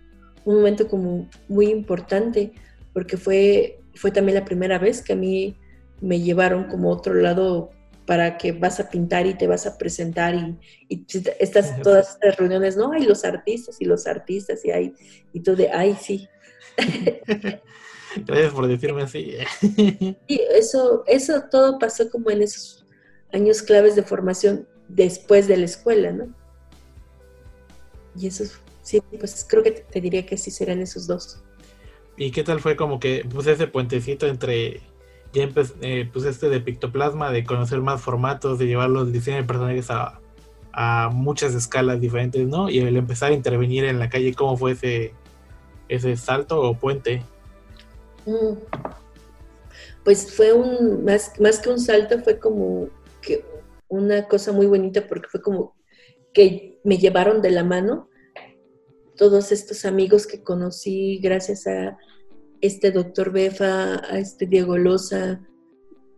momento como muy importante, porque fue, fue también la primera vez que a mí me llevaron como otro lado para que vas a pintar y te vas a presentar y, y estas, todas estas reuniones, ¿no? Hay los artistas y los artistas y hay, y tú de, ay, sí. Gracias por decirme así. y eso, eso todo pasó como en esos años claves de formación después de la escuela, ¿no? Y eso, sí, pues creo que te, diría que sí serán esos dos. ¿Y qué tal fue como que puse ese puentecito entre ya eh, pues este de pictoplasma, de conocer más formatos, de llevar los diseños de personajes a, muchas escalas diferentes, ¿no? Y el empezar a intervenir en la calle, ¿cómo fue ese, ese salto o puente? Mm. Pues fue un, más, más que un salto, fue como que una cosa muy bonita porque fue como que me llevaron de la mano todos estos amigos que conocí gracias a este doctor Befa, a este Diego Loza,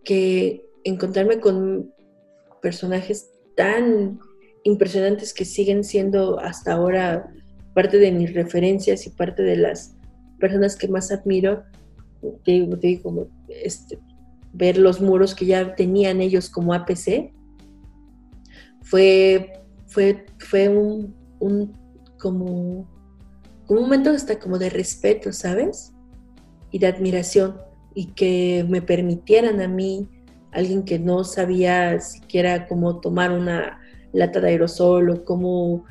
que encontrarme con personajes tan impresionantes que siguen siendo hasta ahora parte de mis referencias y parte de las personas que más admiro, te digo, este, ver los muros que ya tenían ellos como APC, fue, fue, fue un, un, como, un momento hasta como de respeto, ¿sabes? Y de admiración, y que me permitieran a mí, alguien que no sabía siquiera cómo tomar una lata de aerosol o cómo,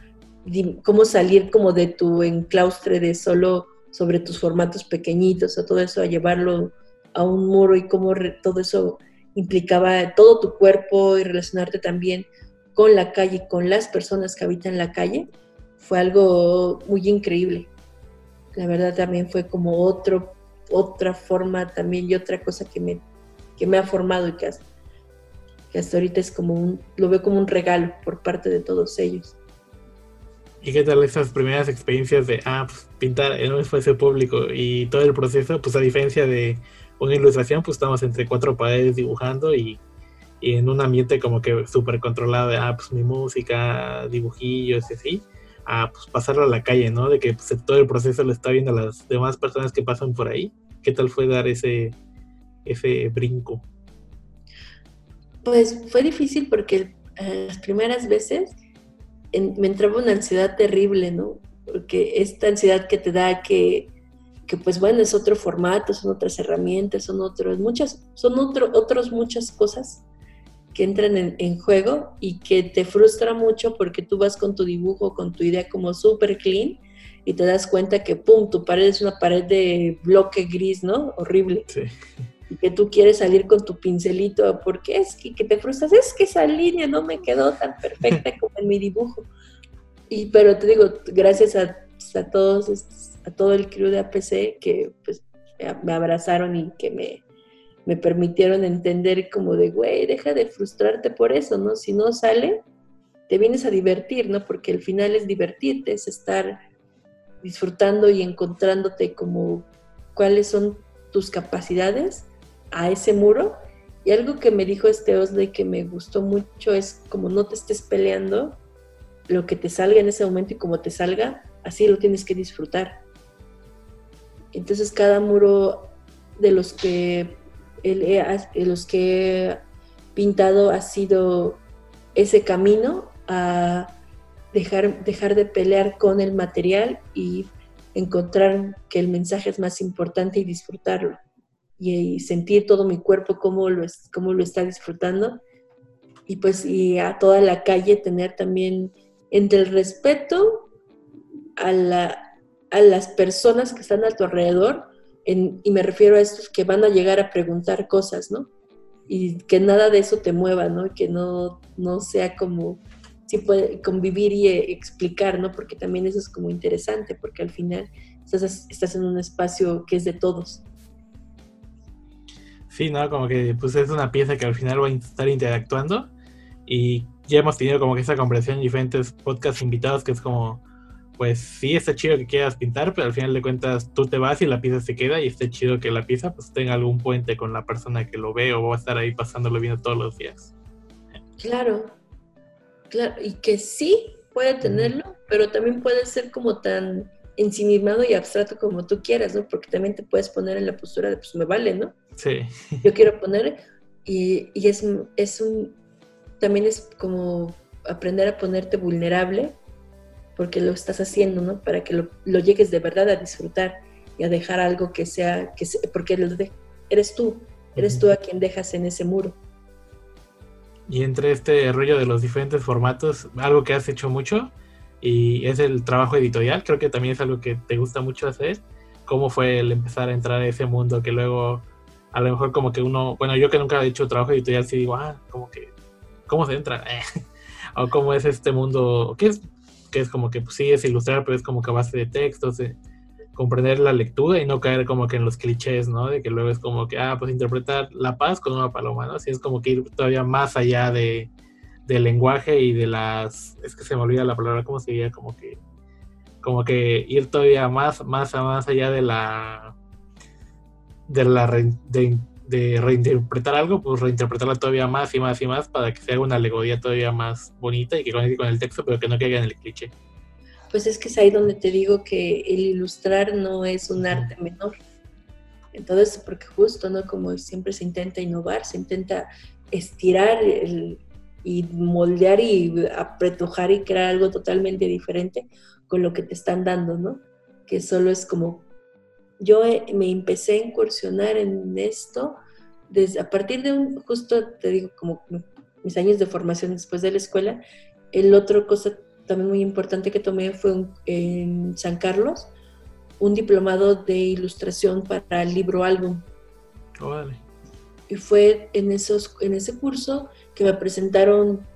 cómo salir como de tu enclaustre de solo sobre tus formatos pequeñitos o todo eso, a llevarlo a un muro y cómo todo eso implicaba todo tu cuerpo y relacionarte también con la calle, con las personas que habitan la calle, fue algo muy increíble. La verdad también fue como otro, otra forma también y otra cosa que me, que me ha formado y que hasta, que hasta ahorita es como un, lo veo como un regalo por parte de todos ellos. ¿Y qué tal esas primeras experiencias de, ah, pues pintar en un espacio público y todo el proceso, pues a diferencia de una ilustración, pues estamos entre cuatro paredes dibujando y y en un ambiente como que súper controlado de, ah, pues mi música, dibujillos y así, a pues pasarlo a la calle, ¿no? De que pues, todo el proceso lo está viendo las demás personas que pasan por ahí. ¿Qué tal fue dar ese, ese brinco? Pues fue difícil porque eh, las primeras veces me entraba una ansiedad terrible, ¿no? Porque esta ansiedad que te da que, que pues bueno, es otro formato, son otras herramientas, son otros, muchas, son otro, otros muchas cosas que entran en, juego y que te frustra mucho porque tú vas con tu dibujo, con tu idea como súper clean y te das cuenta que, pum, tu pared es una pared de bloque gris, ¿no? Horrible. Sí. Y que tú quieres salir con tu pincelito, porque es que, que te frustras, es que esa línea no me quedó tan perfecta como en mi dibujo. Y, pero te digo, gracias a, a todos, a todo el crew de APC que pues, me abrazaron y que me, me permitieron entender como de, güey, deja de frustrarte por eso, ¿no? Si no sale, te vienes a divertir, ¿no? Porque el final es divertirte, es estar disfrutando y encontrándote como cuáles son tus capacidades a ese muro. Y algo que me dijo este Osley que me gustó mucho es como no te estés peleando, lo que te salga en ese momento y como te salga, así lo tienes que disfrutar. Entonces cada muro de los que los que he pintado ha sido ese camino a dejar, dejar de pelear con el material y encontrar que el mensaje es más importante y disfrutarlo. Y, sentir todo mi cuerpo cómo lo, cómo lo está disfrutando. Y pues y a toda la calle tener también entre el respeto a, la, a las personas que están a tu alrededor, y me refiero a estos que van a llegar a preguntar cosas, ¿no? Y que nada de eso te mueva, ¿no? Que no, no sea como, sí puede convivir y eh, explicar, ¿no? Porque también eso es como interesante, porque al final estás, estás en un espacio que es de todos. Sí, ¿no? Como que pues es una pieza que al final va a estar interactuando y ya hemos tenido como que esa conversación en diferentes podcasts invitados que es como pues sí está chido que quieras pintar, pero al final de cuentas tú te vas y la pieza se queda y está chido que la pieza pues tenga algún puente con la persona que lo ve o va a estar ahí pasándolo viendo todos los días. Claro, claro, y que sí puede tenerlo, pero también puede ser como tan ensimismado y abstracto como tú quieras, ¿no? Porque también te puedes poner en la postura de, pues me vale, ¿no? Sí. Yo quiero poner, y, y es, es un, también es como aprender a ponerte vulnerable porque lo estás haciendo, ¿no? Para que lo, llegues de verdad a disfrutar y a dejar algo que sea, que porque eres tú, eres tú a quien dejas en ese muro. Y entre este rollo de los diferentes formatos, algo que has hecho mucho y es el trabajo editorial, creo que también es algo que te gusta mucho hacer. ¿Cómo fue el empezar a entrar a ese mundo que luego a lo mejor como que uno, bueno, yo que nunca he hecho trabajo editorial, sí digo, ah, como que, ¿cómo se entra? o cómo es este mundo, ¿qué es? Que es como que pues, sí es ilustrar, pero es como que a base de textos, de comprender la lectura y no caer como que en los clichés, ¿no? De que luego es como que, ah, pues interpretar la paz con una paloma, ¿no? Así es como que ir todavía más allá de, del lenguaje y de las, es que se me olvida la palabra, ¿cómo sería? Como que, como que ir todavía más, más, más allá de la, de la, de, de reinterpretar algo, pues reinterpretarla todavía más y más y más para que sea una alegoría todavía más bonita y que conecte con el texto, pero que no caiga en el cliché. Pues es que es ahí donde te digo que el ilustrar no es un arte menor. Entonces, porque justo, ¿no? Como siempre se intenta innovar, se intenta estirar y moldear y apretujar y crear algo totalmente diferente con lo que te están dando, ¿no? Que solo es como yo me empecé a incursionar en esto desde a partir de un, justo te digo, como mis años de formación después de la escuela. El otro cosa también muy importante que tomé fue en San Carlos, un diplomado de ilustración para el libro álbum. Y fue en, esos, en ese curso que me presentaron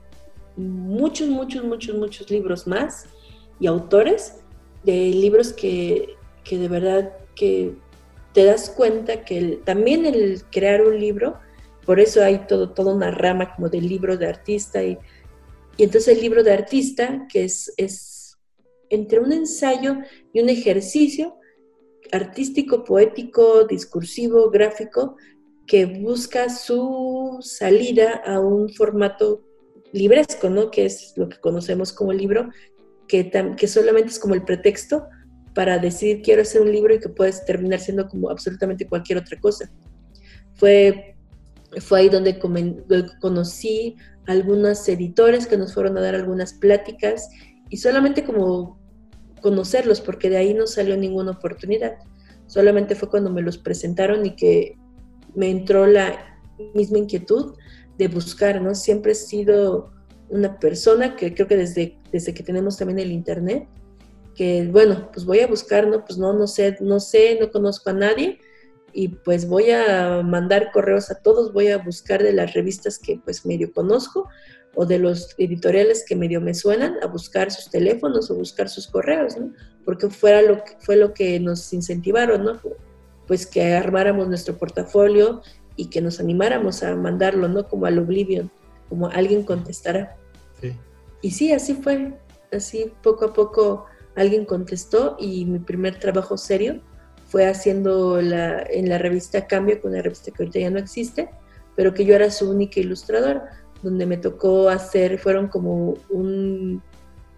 muchos, muchos, muchos, muchos libros más y autores de libros que, que de verdad que te das cuenta que también el crear un libro, por eso hay todo, toda una rama como del libro de artista y, entonces el libro de artista, que es, es entre un ensayo y un ejercicio artístico, poético, discursivo, gráfico, que busca su salida a un formato libresco, ¿no? Que es lo que conocemos como libro, que, que solamente es como el pretexto para decir quiero hacer un libro y que puedes terminar siendo como absolutamente cualquier otra cosa. Fue, fue ahí donde conocí algunos editores que nos fueron a dar algunas pláticas y solamente como conocerlos, porque de ahí no salió ninguna oportunidad. Solamente fue cuando me los presentaron y que me entró la misma inquietud de buscar, ¿no? Siempre he sido una persona que creo que desde, desde que tenemos también el internet, que bueno, pues voy a buscar, ¿no? Pues no, no sé, no sé, no conozco a nadie y pues voy a mandar correos a todos, voy a buscar de las revistas que pues medio conozco o de los editoriales que medio me suenan, a buscar sus teléfonos o buscar sus correos, ¿no? Porque fuera lo que, fue lo que nos incentivaron, ¿no? Pues que armáramos nuestro portafolio y que nos animáramos a mandarlo, ¿no? Como al Oblivion, como alguien contestará. Sí. Y sí, así fue, así poco a poco alguien contestó y mi primer trabajo serio fue haciendo la, en la revista Cambio, con una revista que ahorita ya no existe, pero que yo era su única ilustradora, donde me tocó hacer, fueron como un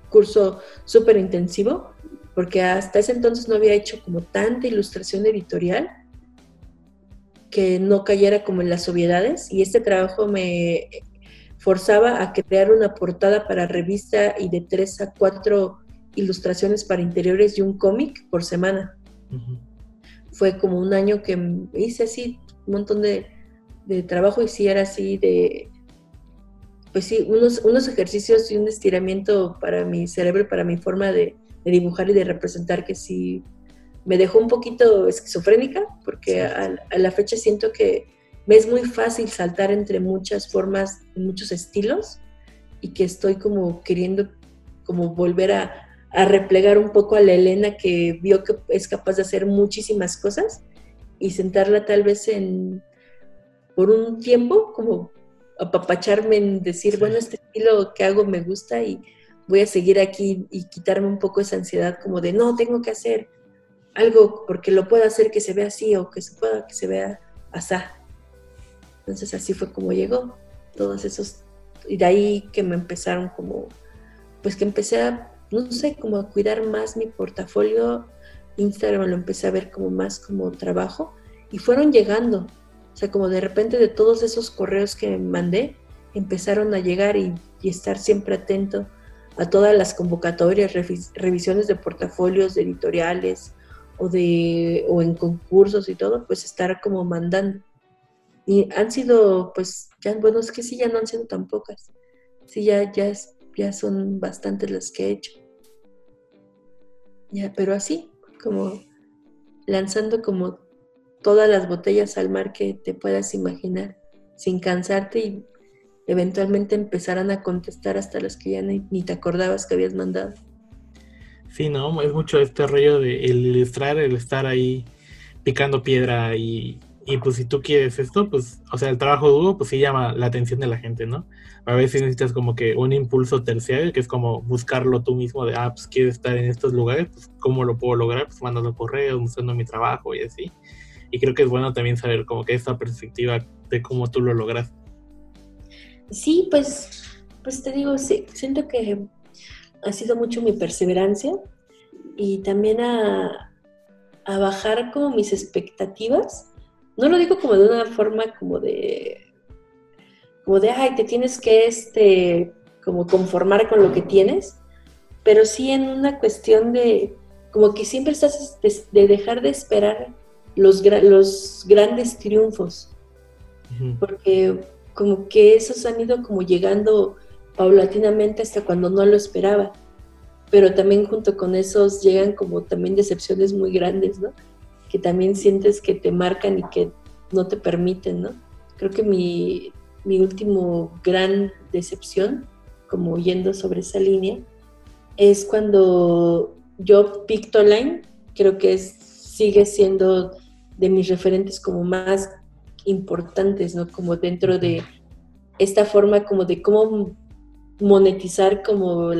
curso súper intensivo, porque hasta ese entonces no había hecho como tanta ilustración editorial que no cayera como en las obviedades y este trabajo me forzaba a crear una portada para revista y de tres a cuatro ilustraciones para interiores y un cómic por semana. Fue como un año que hice así un montón de, trabajo y sí era así de, pues sí, unos, unos ejercicios y un estiramiento para mi cerebro, para mi forma de, de dibujar y de representar que sí me dejó un poquito esquizofrénica, porque a, la fecha siento que me es muy fácil saltar entre muchas formas, muchos estilos, y que estoy como queriendo como volver a, replegar un poco a la Elena que vio que es capaz de hacer muchísimas cosas y sentarla tal vez en por un tiempo como apapacharme en decir, bueno, este estilo que hago me gusta y voy a seguir aquí y quitarme un poco esa ansiedad como de, no, tengo que hacer algo porque lo pueda hacer que se vea así o que se pueda que se vea asá. Entonces así fue como llegó todos esos y de ahí que me empezaron como pues que empecé a no sé como a cuidar más mi portafolio Instagram lo empecé a ver como más como trabajo y fueron llegando o sea como de repente de todos esos correos que mandé empezaron a llegar y, estar siempre atento a todas las convocatorias, revisiones de portafolios, de editoriales, o, de, o en concursos y todo, pues estar como mandando. Y han sido, pues, ya, bueno, es que sí, ya no han sido tan pocas. Sí, ya, ya, ya son bastantes las que he hecho. Ya, pero así, como lanzando como todas las botellas al mar que te puedas imaginar, sin cansarte y eventualmente empezarán a contestar hasta las que ya ni te acordabas que habías mandado. Sí, no, es mucho este rollo de el ilustrar, el estar ahí picando piedra y, y pues si tú quieres esto, pues, o sea, el trabajo duro, pues sí llama la atención de la gente, ¿no? A veces necesitas como que un impulso terciario, que es como buscarlo tú mismo de, ah, pues quieres estar en estos lugares, pues ¿cómo lo puedo lograr? Pues mandando correos, mostrando mi trabajo y así. Y creo que es bueno también saber como que esta perspectiva de cómo tú lo logras. Sí, pues, pues te digo, sí, siento que ha sido mucho mi perseverancia y también a, bajar como mis expectativas. No lo digo como de una forma como de, como de, ay, te tienes que, este, como conformar con lo que tienes, pero sí en una cuestión de, como que siempre estás de, dejar de esperar los, los grandes triunfos, porque como que esos han ido como llegando paulatinamente hasta cuando no lo esperaba. Pero también junto con esos llegan como también decepciones muy grandes, ¿no? Que también sientes que te marcan y que no te permiten, ¿no? Creo que mi, mi último gran decepción, como yendo sobre esa línea, es cuando yo Pictoline, creo que es, sigue siendo de mis referentes como más importantes, ¿no? Como dentro de esta forma como de cómo monetizar como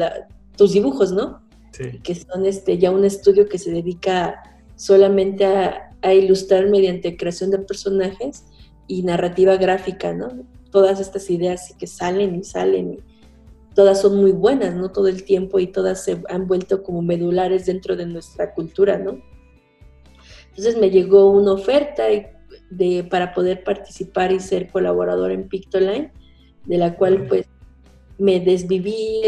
tus dibujos, ¿no? Sí. Que son este, ya un estudio que se dedica solamente a, ilustrar mediante creación de personajes y narrativa gráfica, ¿no? Todas estas ideas que salen y salen y todas son muy buenas, ¿no? Todo el tiempo y todas se han vuelto como medulares dentro de nuestra cultura, ¿no? Entonces me llegó una oferta de, para poder participar y ser colaborador en Pictoline, de la cual pues me desviví,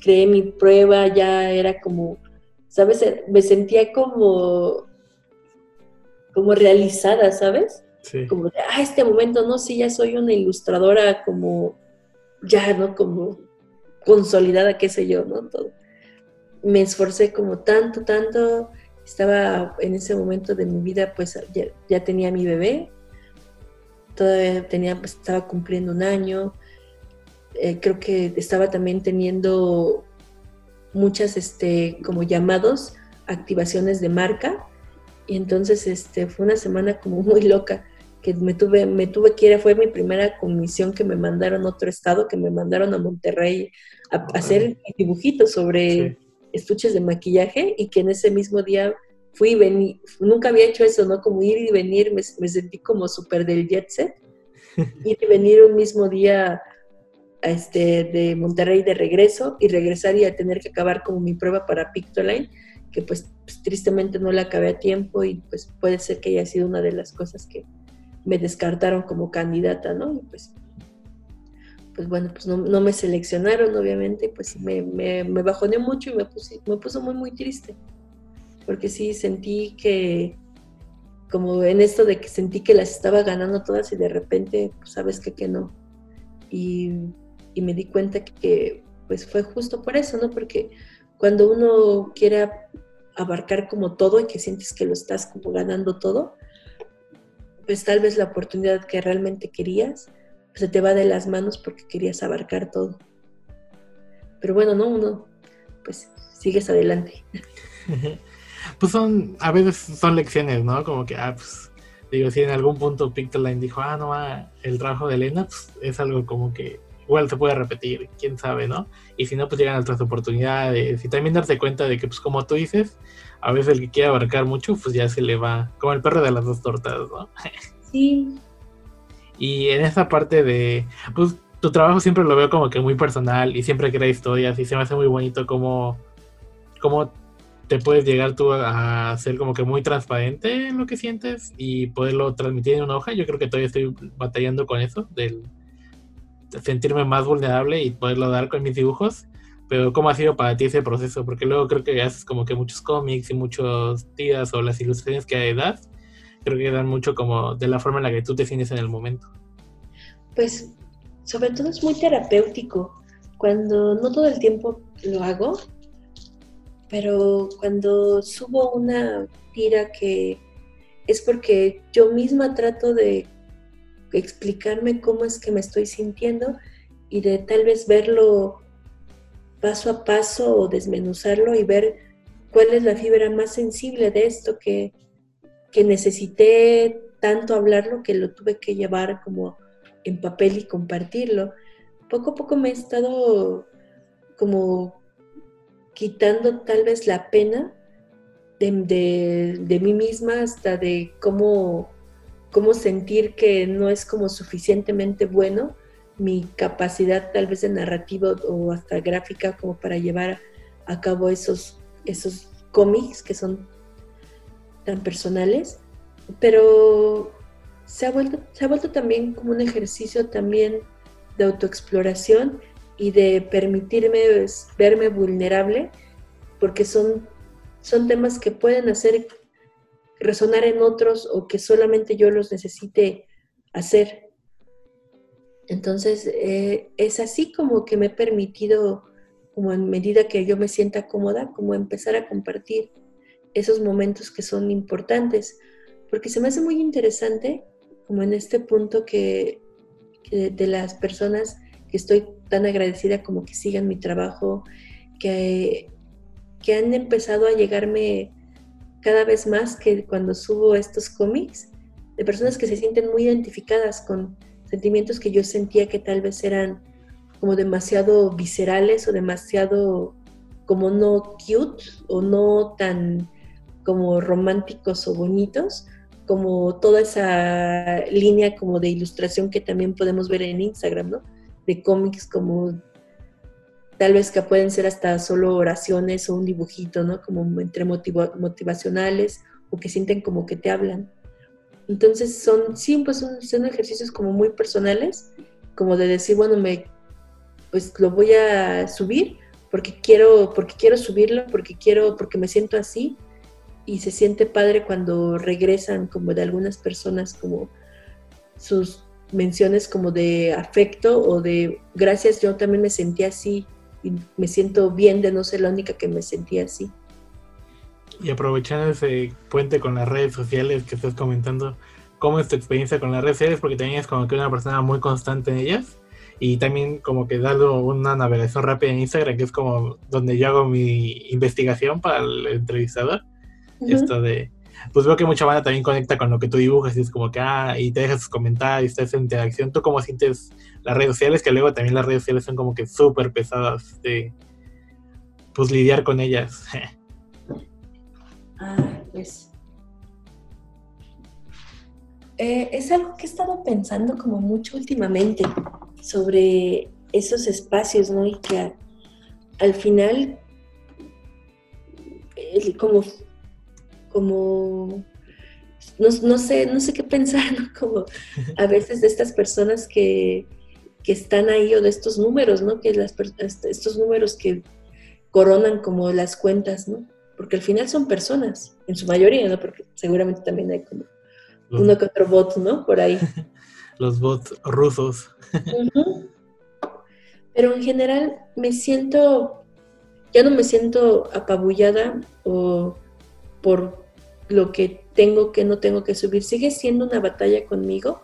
creé mi prueba, ya era como, ¿sabes? Me sentía como, como realizada, ¿sabes? Como de, ah, este momento, no, sí, ya soy una ilustradora como, ya, ¿no? Como consolidada, qué sé yo, ¿no? Todo. Me esforcé como tanto, tanto, estaba en ese momento de mi vida, pues ya, ya tenía mi bebé, todavía tenía, pues, estaba cumpliendo un año, eh, creo que estaba también teniendo muchas, este, como llamados, activaciones de marca, y entonces, este, fue una semana como muy loca, que me tuve, me tuve que ir, fue mi primera comisión que me mandaron a otro estado, que me mandaron a Monterrey a, hacer dibujitos sobre estuches de maquillaje y que en ese mismo día fui y vení, nunca había hecho eso, ¿no? Como ir y venir, me, sentí como súper del jet set. ir y venir un mismo día este, de Monterrey de regreso y regresar y a tener que acabar como mi prueba para Pictoline, que pues, pues tristemente no la acabé a tiempo y pues puede ser que haya sido una de las cosas que, me descartaron como candidata, ¿no? pues, pues bueno, pues no, me seleccionaron, obviamente, pues me, me, me bajoneó mucho y me, me puso muy, muy triste, porque sí sentí que, como en esto de que sentí que las estaba ganando todas y de repente, pues sabes que, que no. Y, y me di cuenta que, pues fue justo por eso, ¿no? Porque cuando uno quiere abarcar como todo y que sientes que lo estás como ganando todo, pues tal vez la oportunidad que realmente querías pues, se te va de las manos porque querías abarcar todo. Pero bueno, no, uno, pues sigues adelante. pues son, a veces son lecciones, ¿no? Como que, ah, pues, digo, si en algún punto Pictoline dijo, ah, no, ah, el trabajo de Elena, pues es algo como que igual se puede repetir, quién sabe, ¿no? Y si no, pues llegan otras oportunidades y también darse cuenta de que, pues como tú dices, a veces el que quiere abarcar mucho, pues ya se le va, como el perro de las dos tortas, ¿no? Sí. y en esa parte de, pues tu trabajo siempre lo veo como que muy personal y siempre crea historias y se me hace muy bonito cómo, cómo te puedes llegar tú a ser como que muy transparente en lo que sientes y poderlo transmitir en una hoja. Yo creo que todavía estoy batallando con eso, del sentirme más vulnerable y poderlo dar con mis dibujos. Pero ¿cómo ha sido para ti ese proceso? Porque luego creo que haces como que muchos cómics y muchos tiras o las ilustraciones que das, creo que dan mucho como de la forma en la que tú te sientes en el momento. Pues sobre todo es muy terapéutico. Cuando no todo el tiempo lo hago, pero cuando subo una tira que es porque yo misma trato de explicarme cómo es que me estoy sintiendo y de tal vez verlo paso a paso o desmenuzarlo y ver cuál es la fibra más sensible de esto que, que necesité tanto hablarlo que lo tuve que llevar como en papel y compartirlo. Poco a poco me he estado como quitando tal vez la pena de, de, mí misma hasta de cómo, cómo sentir que no es como suficientemente bueno mi capacidad tal vez de narrativa o hasta gráfica como para llevar a cabo esos, esos cómics que son tan personales, pero se ha, vuelto, se ha vuelto también como un ejercicio también de autoexploración y de permitirme verme vulnerable, porque son, son temas que pueden hacer resonar en otros o que solamente yo los necesite hacer. Entonces, eh, es así como que me he permitido, como en medida que yo me sienta cómoda, como empezar a compartir esos momentos que son importantes, porque se me hace muy interesante, como en este punto que, de las personas que estoy tan agradecida como que sigan mi trabajo, que, que han empezado a llegarme cada vez más que cuando subo estos cómics, de personas que se sienten muy identificadas con sentimientos que yo sentía que tal vez eran como demasiado viscerales o demasiado como no cute o no tan como románticos o bonitos, como toda esa línea como de ilustración que también podemos ver en Instagram, ¿no? De cómics como tal vez que pueden ser hasta solo oraciones o un dibujito, ¿no? Como entre motivacionales o que sienten como que te hablan. Entonces son, sí, pues son, ejercicios como muy personales, como de decir, bueno, me, pues lo voy a subir porque quiero, porque quiero subirlo, porque quiero, porque me siento así. Y se siente padre cuando regresan como de algunas personas como, sus menciones como de afecto o de gracias, yo también me sentí así y me siento bien de no ser la única que me sentía así. Y aprovechando ese puente con las redes sociales que estás comentando, ¿cómo es tu experiencia con las redes sociales? Porque también es como que una persona muy constante en ellas y también como que darlo una navegación rápida en Instagram, que es como donde yo hago mi investigación para el entrevistador. Esto de, pues veo que mucha banda también conecta con lo que tú dibujas y es como que, ah, y te dejas sus comentarios, está esa interacción. ¿Tú cómo sientes las redes sociales? Que luego también las redes sociales son como que súper pesadas de, pues, lidiar con ellas. ah, pues... Eh, es algo que he estado pensando como mucho últimamente sobre esos espacios, ¿no? Y que al final, como, como no, sé, no sé qué pensar, ¿no? Como a veces de estas personas que, que están ahí o de estos números, ¿no? Que las, estos números que coronan como las cuentas, ¿no? Porque al final son personas, en su mayoría, ¿no? Porque seguramente también hay como uno que otro bot, ¿no? Por ahí. Los bots rusos. Pero en general me siento, ya no me siento apabullada o por lo que tengo que no tengo que subir. Sigue siendo una batalla conmigo,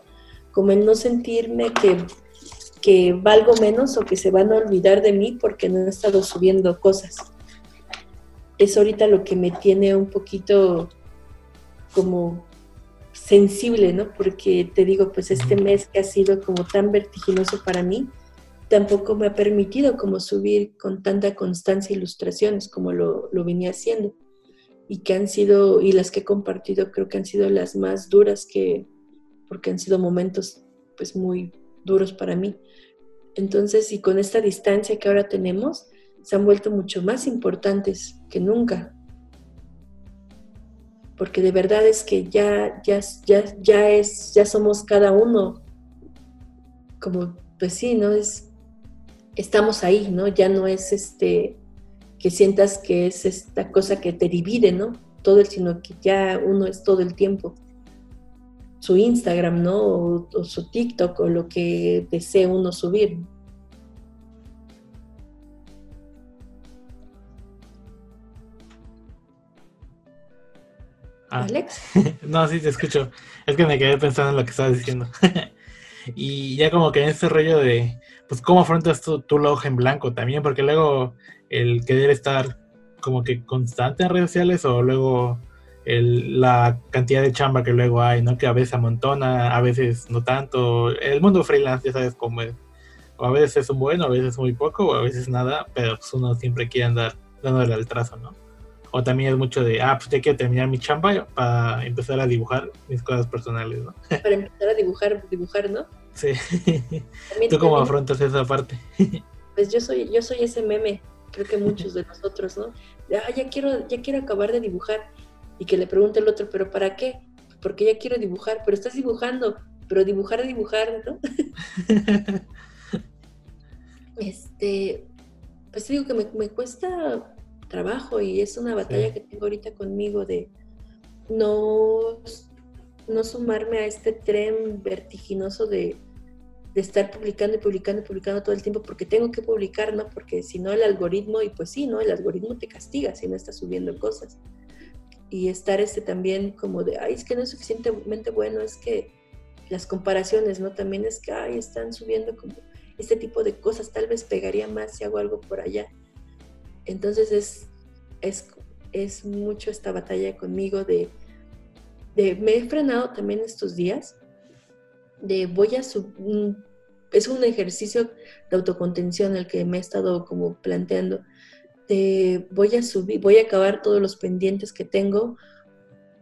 como el no sentirme que, que valgo menos o que se van a olvidar de mí porque no he estado subiendo cosas. Es ahorita lo que me tiene un poquito como sensible, ¿no? Porque te digo, pues este mes que ha sido como tan vertiginoso para mí, tampoco me ha permitido como subir con tanta constancia ilustraciones como lo, lo venía haciendo. Y que han sido, y las que he compartido creo que han sido las más duras que, porque han sido momentos pues muy duros para mí. Entonces, y con esta distancia que ahora tenemos, se han vuelto mucho más importantes que nunca porque de verdad es que ya, ya, ya, ya es, ya somos cada uno, como, pues sí, estamos ahí, ¿no? Ya no es este, que sientas que es esta cosa que te divide, ¿no? Todo el, sino que ya uno es todo el tiempo. Su Instagram, ¿no? O, o su TikTok o lo que desee uno subir. Ah. ¿Alex? no, sí, te escucho. Es que me quedé pensando en lo que estabas diciendo. y ya como que en ese rollo de, pues, ¿cómo afrontas tu, tu hoja en blanco también? Porque luego el querer estar como que constante en redes sociales o luego el, la cantidad de chamba que luego hay, ¿no? Que a veces amontona, a veces no tanto. El mundo freelance, ya sabes cómo es. O a veces es un bueno, a veces muy poco, o a veces nada, pero pues uno siempre quiere andar dándole al trazo, ¿no? O también es mucho de, ah, pues ya quiero terminar mi chamba para empezar a dibujar mis cosas personales, ¿no? Para empezar a dibujar, dibujar, ¿no? Sí. ¿Tú cómo afrontas esa parte? Pues yo soy, yo soy ese meme, creo que muchos de nosotros, ¿no? Ah, ya quiero, ya quiero acabar de dibujar. Y que le pregunte el otro, ¿pero para qué? Porque ya quiero dibujar, pero estás dibujando, pero dibujar, dibujar, ¿no? este, pues digo que me, me cuesta trabajo y es una batalla que tengo ahorita conmigo de no, no sumarme a este tren vertiginoso de, de, estar publicando y publicando y publicando todo el tiempo porque tengo que publicar, ¿no? Porque si no el algoritmo, y pues sí, ¿no? El algoritmo te castiga si no estás subiendo cosas. Y estar este también como de, ay, es que no es suficientemente bueno, es que las comparaciones, ¿no? También es que, ay, están subiendo como este tipo de cosas, tal vez pegaría más si hago algo por allá. Entonces es, es, es mucho esta batalla conmigo de, de, me he frenado también estos días, de voy a subir, es un ejercicio de autocontención el que me he estado como planteando, de voy a subir, voy a acabar todos los pendientes que tengo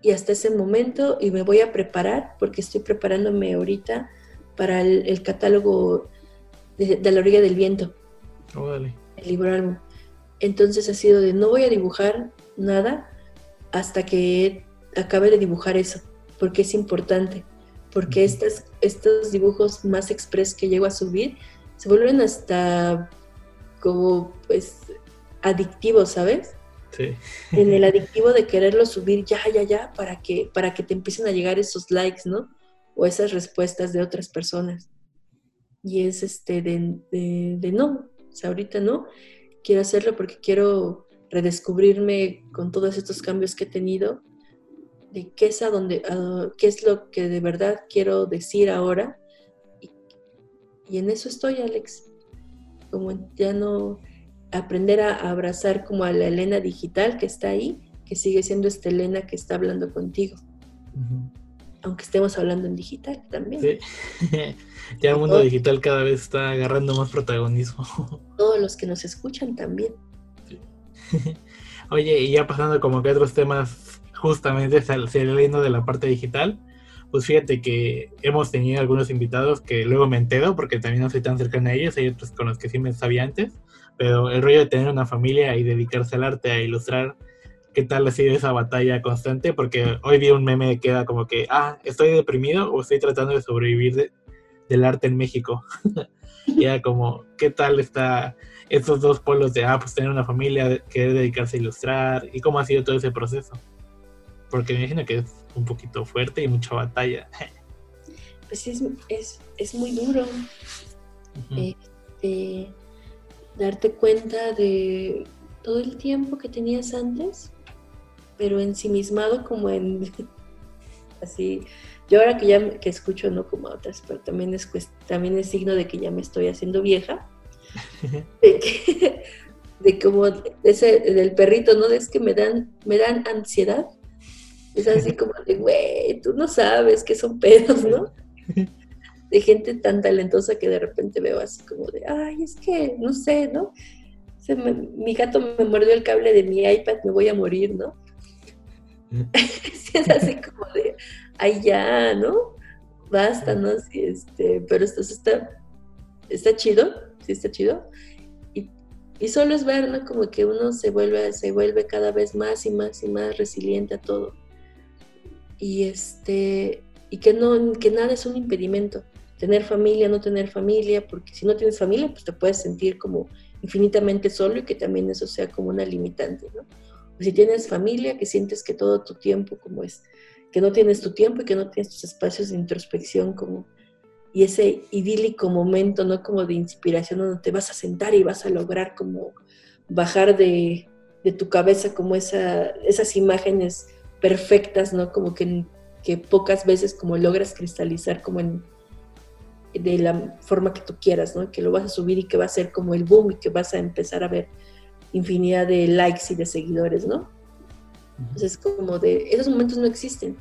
y hasta ese momento y me voy a preparar porque estoy preparándome ahorita para el, catálogo de, la orilla del viento. el libro álbum. Entonces ha sido de no voy a dibujar nada hasta que acabe de dibujar eso, porque es importante, porque estos, estos dibujos más express que llego a subir se vuelven hasta como pues adictivos, ¿sabes? Sí. En el adictivo de quererlo subir ya, ya, ya, para que, para que te empiecen a llegar esos likes, ¿no? o esas respuestas de otras personas. Y es este de, de, no, o sea, ahorita no, quiero hacerlo porque quiero redescubrirme con todos estos cambios que he tenido, de qué es, a donde, qué es lo que de verdad quiero decir ahora. Y, y en eso estoy, Alex. Como ya no aprender a abrazar como a la Elena digital que está ahí, que sigue siendo esta Elena que está hablando contigo aunque estemos hablando en digital también. Sí. ya el mundo digital cada vez está agarrando más protagonismo. Todos los que nos escuchan también. Oye, y ya pasando como que otros temas, justamente saliendo de la parte digital, pues fíjate que hemos tenido algunos invitados que luego me entero, porque también no soy tan cercana a ellos, hay otros con los que sí me sabía antes, pero el rollo de tener una familia y dedicarse al arte, a ilustrar, qué tal ha sido esa batalla constante, porque hoy vi un meme que era como que, ah, estoy deprimido o estoy tratando de sobrevivir del arte en México. y era como, ¿qué tal está esos dos polos de, ah, pues tener una familia, querer dedicarse a ilustrar y cómo ha sido todo ese proceso? Porque me imagino que es un poquito fuerte y mucha batalla. pues es, es, es muy duro. Este, darte cuenta de todo el tiempo que tenías antes pero ensimismado como en así. Yo ahora que ya que escucho no como a otras, pero también es también es signo de que ya me estoy haciendo vieja. de, que, de como ese del perrito, ¿no? Es que me dan me dan ansiedad. Es así como de, güey, tú no sabes que son pedos, ¿no? De gente tan talentosa que de repente veo así como de, ay, es que, no sé, ¿no? mi gato me mordió el cable de mi iPad, me voy a morir, ¿no? es así como de, ay ya, ¿no? Basta, ¿no? Sí, este, pero esto está, está chido, sí está chido. Y, y, solo es ver, ¿no? Como que uno se vuelve, se vuelve cada vez más y más y más resiliente a todo. Y este, y que no, que nada es un impedimento. Tener familia, no tener familia, porque si no tienes familia, pues te puedes sentir como infinitamente solo y que también eso sea como una limitante, ¿no? si tienes familia, que sientes que todo tu tiempo como es, que no tienes tu tiempo y que no tienes tus espacios de introspección como y ese idílico momento, ¿no? Como de inspiración donde te vas a sentar y vas a lograr como bajar de, tu cabeza como esa, esas imágenes perfectas, ¿no? Como que, que pocas veces como logras cristalizar como en de la forma que tú quieras, ¿no? Que lo vas a subir y que va a ser como el boom y que vas a empezar a ver infinidad de likes y de seguidores, ¿no? Entonces, como de, esos momentos no existen.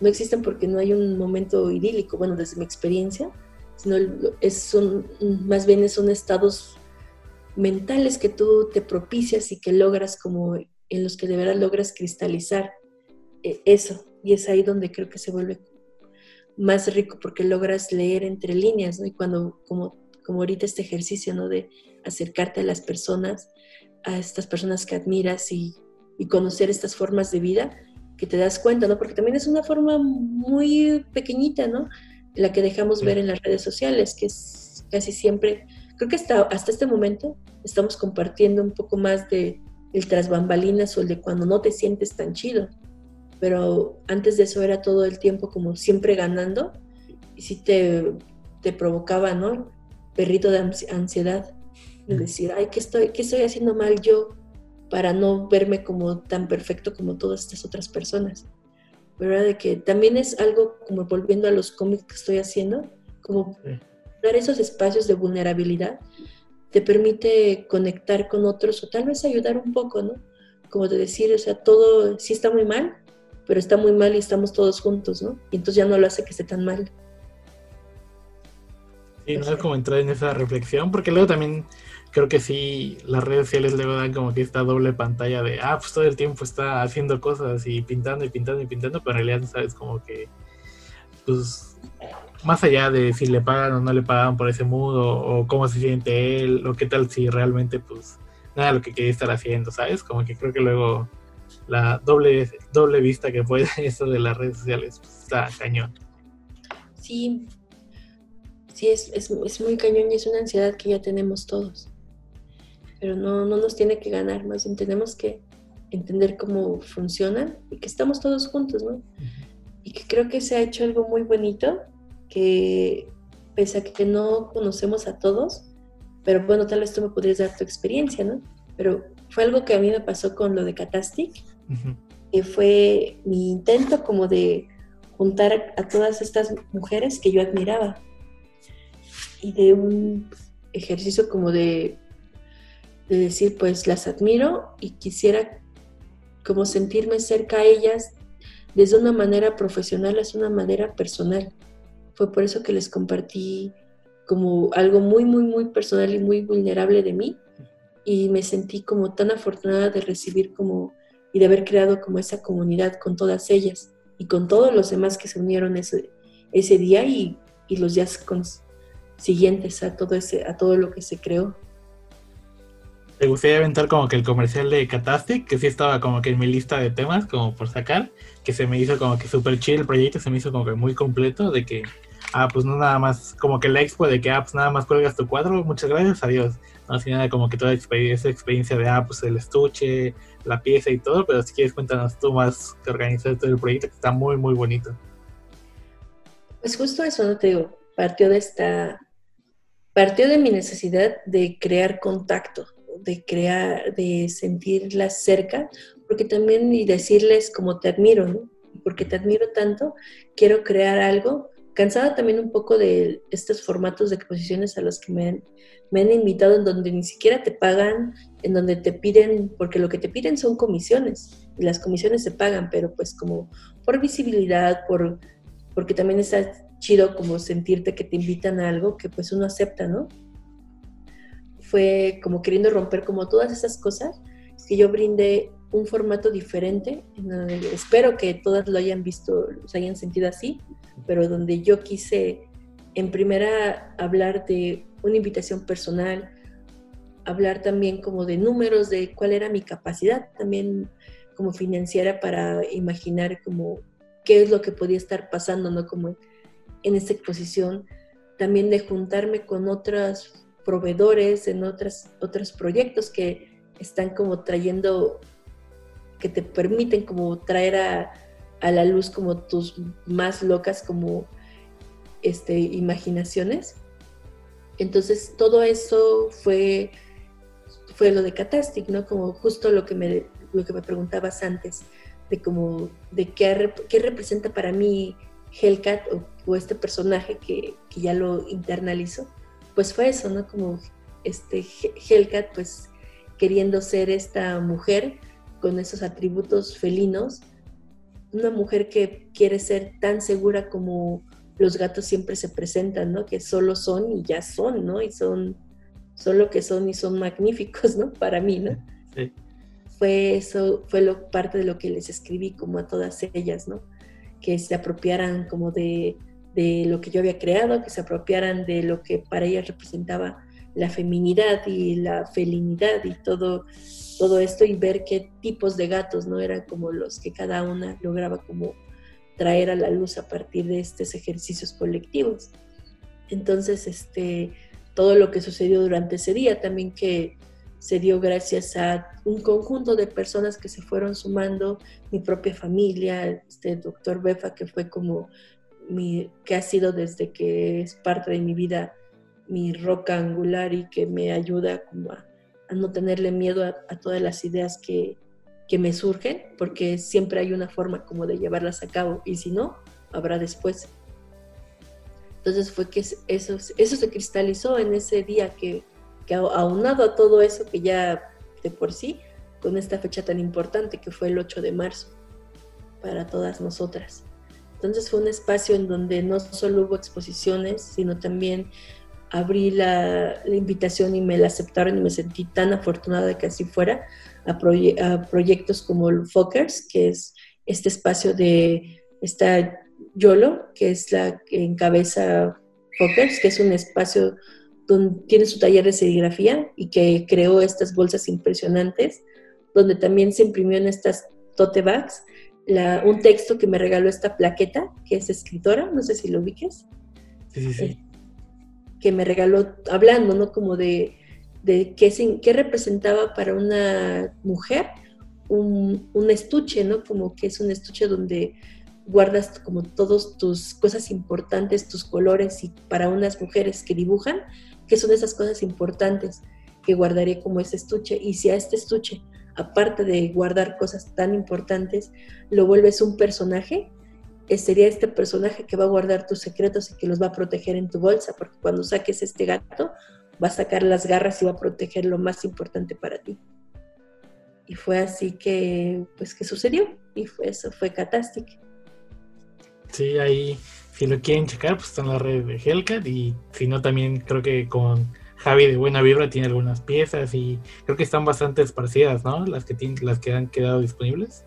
No existen porque no hay un momento idílico, bueno, desde mi experiencia, sino es, son, más bien son estados mentales que tú te propicias y que logras como en los que de verdad logras cristalizar eso. Y es ahí donde creo que se vuelve más rico porque logras leer entre líneas, ¿no? Y cuando, como, como ahorita este ejercicio, ¿no? De acercarte a las personas, a estas personas que admiras y, conocer estas formas de vida que te das cuenta, ¿no? Porque también es una forma muy pequeñita, ¿no? La que dejamos ver en las redes sociales, que es casi siempre, creo que hasta, hasta este momento estamos compartiendo un poco más de el tras bambalinas o el de cuando no te sientes tan chido. Pero antes de eso era todo el tiempo como siempre ganando y sí te, te provocaba, ¿no? Perrito de ansiedad de decir, ay, ¿qué estoy, ¿qué estoy haciendo mal yo para no verme como tan perfecto como todas estas otras personas? ¿Verdad? De que también es algo como volviendo a los cómics que estoy haciendo, como dar esos espacios de vulnerabilidad te permite conectar con otros o tal vez ayudar un poco, ¿no? Como de decir, o sea, todo sí está muy mal, pero está muy mal y estamos todos juntos, ¿no? Y entonces ya no lo hace que esté tan mal. Sí, no es como entrar en esa reflexión, porque luego también creo que sí, las redes sociales le dan como que esta doble pantalla de, ah, pues todo el tiempo está haciendo cosas y pintando y pintando y pintando, pero en realidad no sabes como que, pues, más allá de si le pagan o no le pagan por ese mood o, cómo se siente él o qué tal si realmente, pues, nada lo que quiere estar haciendo, ¿sabes? Como que creo que luego la doble, doble vista que puede eso de las redes sociales pues, está cañón. Sí, sí, es, es, es muy cañón y es una ansiedad que ya tenemos todos pero no, no nos tiene que ganar, más bien tenemos que entender cómo funcionan y que estamos todos juntos, ¿no? Y que creo que se ha hecho algo muy bonito que pese a que no conocemos a todos, pero bueno, tal vez tú me podrías dar tu experiencia, ¿no? Pero fue algo que a mí me pasó con lo de Catastic, que fue mi intento como de juntar a todas estas mujeres que yo admiraba y de un ejercicio como de, de decir, pues las admiro y quisiera como sentirme cerca a ellas desde una manera profesional es una manera personal. Fue por eso que les compartí como algo muy, muy, muy personal y muy vulnerable de mí. Y me sentí como tan afortunada de recibir como y de haber creado como esa comunidad con todas ellas y con todos los demás que se unieron ese, ese día y, y los días siguientes a todo, ese, a todo lo que se creó. ¿Te gustaría aventar como que el comercial de Catastic, que sí estaba como que en mi lista de temas, como por sacar, que se me hizo como que súper chill el proyecto, se me hizo como que muy completo, de que, ah, pues no nada más, como que la expo de que, ah, pues nada más cuelgas tu cuadro, muchas gracias, adiós. No, así nada como que toda esa experiencia de, ah, pues el estuche, la pieza y todo, pero si quieres cuéntanos tú más que organizar todo el proyecto, que está muy, muy bonito. Pues justo eso, ¿no? Te digo, partió de esta, partió de mi necesidad de crear contacto, de crear, de sentirlas cerca, porque también y decirles como te admiro, ¿no? Porque te admiro tanto, quiero crear algo. Cansada también un poco de estos formatos de exposiciones a los que me han, me han invitado en donde ni siquiera te pagan, en donde te piden, porque lo que te piden son comisiones, y las comisiones se pagan, pero pues como por visibilidad, por, porque también está chido como sentirte que te invitan a algo que pues uno acepta, ¿no? Fue como queriendo romper como todas esas cosas, que yo brindé un formato diferente, espero que todas lo hayan visto, los hayan sentido así, pero donde yo quise en primera hablar de una invitación personal, hablar también como de números, de cuál era mi capacidad también como financiera para imaginar como qué es lo que podía estar pasando, ¿no? Como en esta exposición, también de juntarme con otros proveedores en otras, otros proyectos que están como trayendo que te permiten como traer a, la luz como tus más locas como este, imaginaciones. Entonces todo eso fue, fue lo de Catastic, ¿no? Como justo lo que me, lo que me preguntabas antes, de como de qué, qué representa para mí Hellcat o, este personaje que, que, ya lo internalizo, pues fue eso, ¿no? Como este Hellcat pues queriendo ser esta mujer con esos atributos felinos, una mujer que quiere ser tan segura como los gatos siempre se presentan, ¿no? Que solo son y ya son, ¿no? Y son, solo que son y son magníficos, ¿no? Para mí, ¿no? Sí. Fue eso, fue lo, parte de lo que les escribí como a todas ellas, ¿no? Que se apropiaran como de, de lo que yo había creado, que se apropiaran de lo que para ellas representaba la feminidad y la felinidad y todo todo esto y ver qué tipos de gatos no eran como los que cada una lograba como traer a la luz a partir de estos ejercicios colectivos. Entonces, este, todo lo que sucedió durante ese día también que se dio gracias a un conjunto de personas que se fueron sumando, mi propia familia, este doctor Befa, que fue como mi, que ha sido desde que es parte de mi vida mi roca angular y que me ayuda como a a no tenerle miedo a, todas las ideas que, que, me surgen, porque siempre hay una forma como de llevarlas a cabo y si no, habrá después. Entonces fue que eso, eso se cristalizó en ese día que, que aunado a todo eso que ya de por sí, con esta fecha tan importante que fue el 8 de marzo para todas nosotras. Entonces fue un espacio en donde no solo hubo exposiciones, sino también abrí la, invitación y me la aceptaron y me sentí tan afortunada de que así fuera a, proyectos como el Fokers, que es este espacio de esta Yolo, que es la que encabeza Fokers, que es un espacio donde tiene su taller de serigrafía y que creó estas bolsas impresionantes, donde también se imprimió en estas tote bags un texto que me regaló esta plaqueta, que es escritora, no sé si lo ubiques. Sí, sí, sí. Que me regaló, hablando, ¿no? Como de, de qué, qué representaba para una mujer un, un, estuche, ¿no? Como que es un estuche donde guardas como todas tus cosas importantes, tus colores y para unas mujeres que dibujan, que son esas cosas importantes que guardaré como ese estuche. Y si a este estuche, aparte de guardar cosas tan importantes, lo vuelves un personaje, sería este personaje que va a guardar tus secretos y que los va a proteger en tu bolsa, porque cuando saques este gato, va a sacar las garras y va a proteger lo más importante para ti. Y fue así que, pues, que sucedió. Y fue eso, fue catástrofe. Sí, ahí, si lo quieren checar, pues está en la red de Hellcat. Y si no, también creo que con Javi de Buena Vibra tiene algunas piezas y creo que están bastante esparcidas, ¿no? Las que, las que han quedado disponibles.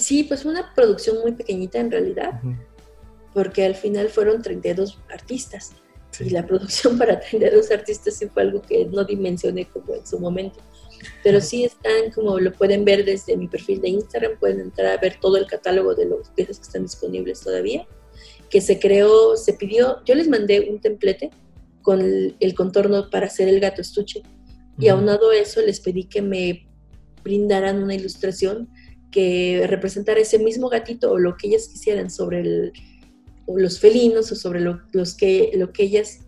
Sí, pues una producción muy pequeñita en realidad, porque al final fueron 32 artistas. Y la producción para 32 artistas sí fue algo que no dimensioné como en su momento. Pero sí están, como lo pueden ver desde mi perfil de Instagram, pueden entrar a ver todo el catálogo de las piezas que están disponibles todavía, que se creó, se pidió, yo les mandé un templete con el, contorno para hacer el gato estuche. Y aunado a eso les pedí que me brindaran una ilustración que representara ese mismo gatito o lo que ellas quisieran sobre el, los felinos o sobre lo, los que, lo que ellas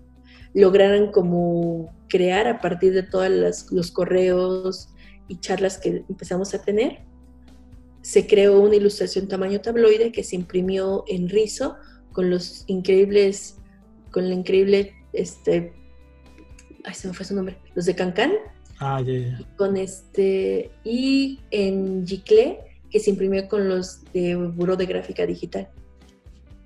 lograran como crear a partir de todos los correos y charlas que empezamos a tener. Se creó una ilustración tamaño tabloide que se imprimió en rizo con los increíbles, con la increíble, este, ay, se me fue su nombre, los de Cancán. Ah, ya, ya. Con este, y en Giclé, que se imprimió con los de Buró de Gráfica Digital.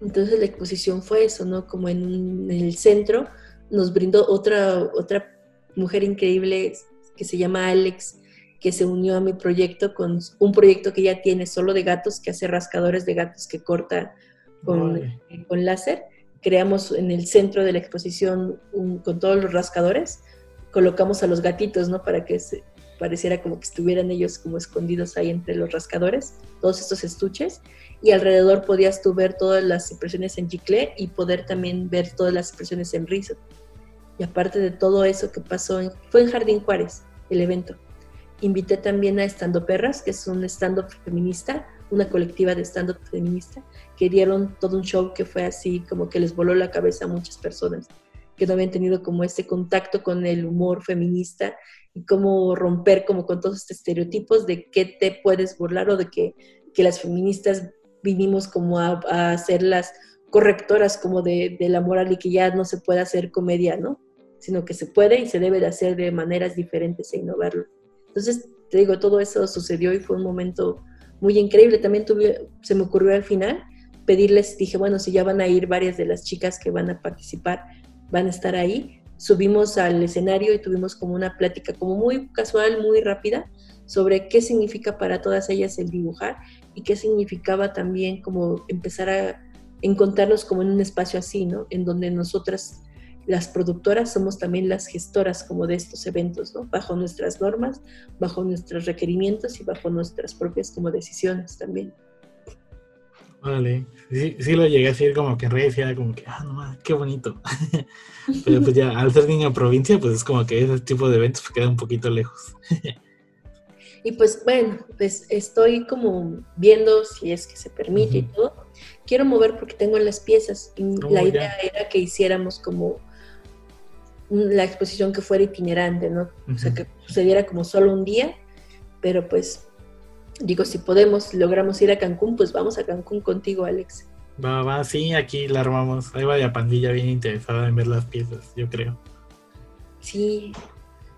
Entonces la exposición fue eso, ¿no? Como en, el centro nos brindó otra, otra mujer increíble que se llama Alex, que se unió a mi proyecto con un proyecto que ya tiene solo de gatos, que hace rascadores de gatos que corta con, con láser. Creamos en el centro de la exposición con todos los rascadores, colocamos a los gatitos, ¿no? Para que se, pareciera como que estuvieran ellos como escondidos ahí entre los rascadores, todos estos estuches, y alrededor podías tú ver todas las impresiones en Giclé y poder también ver todas las impresiones en Rizo. Y aparte de todo eso que pasó, fue en Jardín Juárez el evento. Invité también a Estando Perras, que es un stand-up feminista, una colectiva de stand-up feminista, que dieron todo un show que fue así como que les voló la cabeza a muchas personas que no habían tenido como este contacto con el humor feminista y cómo romper como con todos estos estereotipos de qué te puedes burlar o de que, que las feministas vinimos como a, a ser las correctoras como de, de, la moral y que ya no se puede hacer comedia, ¿no? Sino que se puede y se debe de hacer de maneras diferentes e innovarlo. Entonces, te digo, todo eso sucedió y fue un momento muy increíble. También tuve, se me ocurrió al final pedirles, dije, bueno, si ya van a ir varias de las chicas que van a participar, van a estar ahí, subimos al escenario y tuvimos como una plática como muy casual, muy rápida, sobre qué significa para todas ellas el dibujar y qué significaba también como empezar a encontrarnos como en un espacio así, ¿no? En donde nosotras, las productoras, somos también las gestoras como de estos eventos, ¿no? Bajo nuestras normas, bajo nuestros requerimientos y bajo nuestras propias como decisiones también. Vale, sí, sí lo llegué a decir como que en redes era como que, ah, no qué bonito. Pero pues ya, al ser niño provincia, pues es como que ese tipo de eventos queda un poquito lejos. y pues bueno, pues estoy como viendo si es que se permite y todo. Quiero mover porque tengo las piezas. Y oh, la idea era que hiciéramos como la exposición que fuera itinerante, ¿no? O sea, que sucediera como solo un día, pero pues digo, si podemos, logramos ir a Cancún, pues vamos a Cancún contigo, Alex. Va, va, sí, aquí la armamos. Ahí va la pandilla bien interesada en ver las piezas, yo creo. Sí.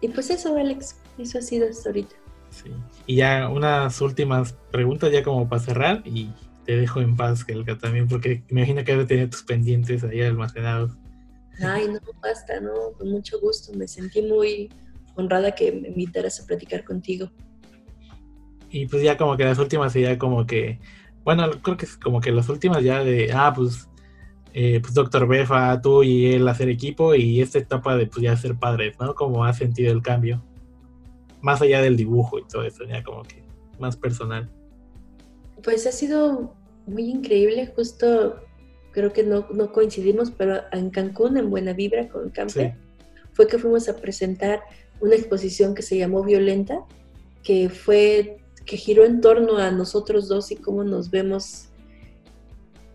Y pues eso, Alex, eso ha sido hasta ahorita. Sí. Y ya unas últimas preguntas, ya como para cerrar, y te dejo en paz, Helga, también, porque me imagino que debe tener tus pendientes ahí almacenados. Ay, no, basta, no, con mucho gusto. Me sentí muy honrada que me invitaras a platicar contigo. Y pues ya como que las últimas sería como que, bueno, creo que es como que las últimas ya de, ah, pues, eh, pues Doctor Befa, tú y él hacer equipo y esta etapa de pues ya ser padres, ¿no? Como ha sentido el cambio. Más allá del dibujo y todo eso, ya como que más personal. Pues ha sido muy increíble, justo creo que no, no coincidimos, pero en Cancún, en Buena Vibra con Campe, fue que fuimos a presentar una exposición que se llamó Violenta, que fue que giró en torno a nosotros dos y cómo nos vemos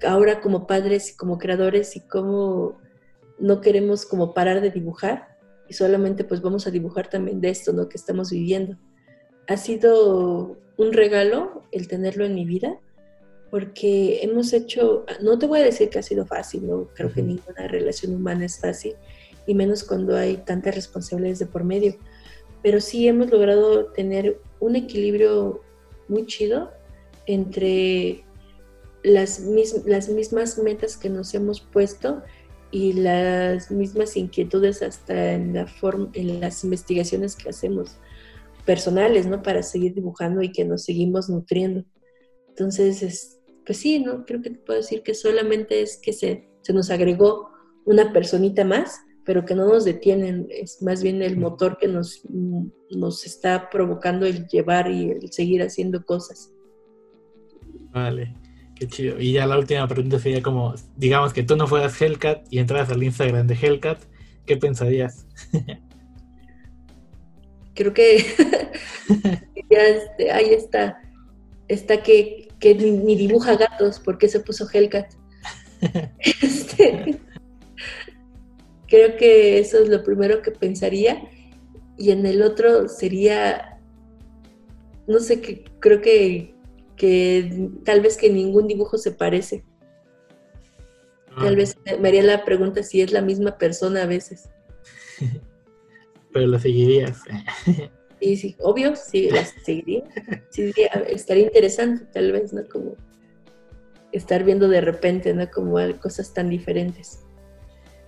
ahora como padres y como creadores y cómo no queremos como parar de dibujar y solamente pues vamos a dibujar también de esto, ¿no? Que estamos viviendo. Ha sido un regalo el tenerlo en mi vida porque hemos hecho, no te voy a decir que ha sido fácil, no creo que ninguna relación humana es fácil y menos cuando hay tantas responsabilidades de por medio, pero sí hemos logrado tener un equilibrio muy chido entre las, las mismas metas que nos hemos puesto y las mismas inquietudes hasta en, la forma, en las investigaciones que hacemos personales, ¿no? Para seguir dibujando y que nos seguimos nutriendo. Entonces, pues sí, ¿no? Creo que te puedo decir que solamente es que se, se nos agregó una personita más, pero que no nos detienen, es más bien el motor que nos, nos está provocando el llevar y el seguir haciendo cosas. Vale. Qué chido. Y ya la última pregunta sería como, digamos que tú no fueras Hellcat y entras al Instagram de Hellcat, ¿qué pensarías? Creo que ya este, ahí está, está que, ni, dibuja gatos, porque se puso Hellcat? este, creo que eso es lo primero que pensaría. Y en el otro sería, no sé, que creo que que tal vez que ningún dibujo se parece. Tal ah. vez me haría la pregunta si es la misma persona a veces. Pero la seguirías. Sí, sí, obvio, sí, la seguiría. Sí, estaría interesante, tal vez, ¿no? Como estar viendo de repente, ¿no? Como cosas tan diferentes.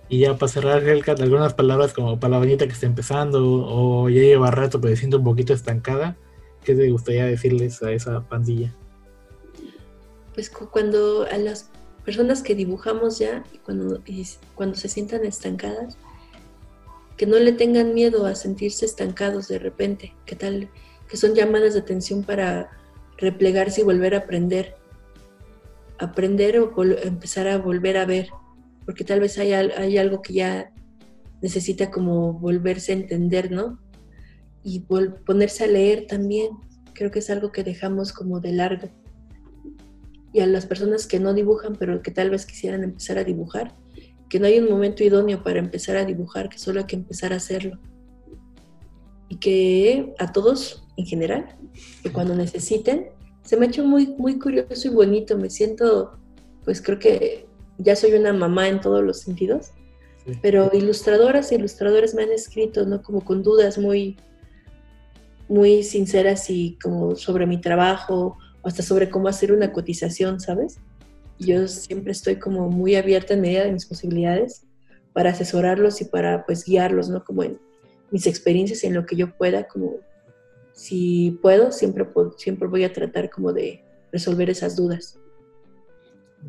Y ya para cerrar, Hellcat, algunas palabras como palabrita que está empezando o ya lleva rato pero siento un poquito estancada ¿Qué te gustaría decirles a esa pandilla? Pues cuando a las personas que dibujamos ya, cuando, cuando se sientan estancadas, que no le tengan miedo a sentirse estancados de repente, que tal, que son llamadas de atención para replegarse y volver a aprender, aprender o empezar a volver a ver, porque tal vez hay, hay algo que ya necesita como volverse a entender, ¿no? y ponerse a leer también. Creo que es algo que dejamos como de largo. Y a las personas que no dibujan, pero que tal vez quisieran empezar a dibujar, que no hay un momento idóneo para empezar a dibujar, que solo hay que empezar a hacerlo. Y que a todos en general, que cuando necesiten, se me ha hecho muy, muy curioso y bonito. Me siento, pues creo que ya soy una mamá en todos los sentidos, pero ilustradoras e ilustradores me han escrito, ¿no? Como con dudas muy, muy sinceras y como sobre mi trabajo o hasta sobre cómo hacer una cotización, ¿sabes? Yo siempre estoy como muy abierta en medida de mis posibilidades para asesorarlos y para pues guiarlos, ¿no? Como en mis experiencias en lo que yo pueda, como si puedo, siempre, siempre voy a tratar como de resolver esas dudas.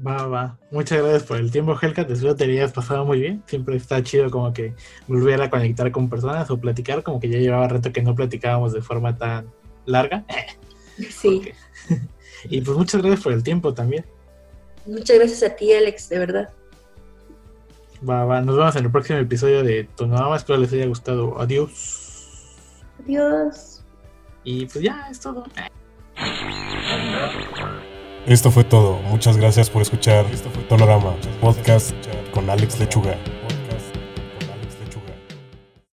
Va, va. Muchas gracias por el tiempo, Helka. Te espero te hayas pasado muy bien. Siempre está chido como que volver a conectar con personas o platicar, como que ya llevaba rato que no platicábamos de forma tan larga. Sí. y pues muchas gracias por el tiempo también. Muchas gracias a ti, Alex, de verdad. Va, va. Nos vemos en el próximo episodio de Tonama. Espero les haya gustado. Adiós. Adiós. Y pues ya, es todo. Esto fue todo. Muchas gracias por escuchar Tonorama, podcast con Alex Lechuga.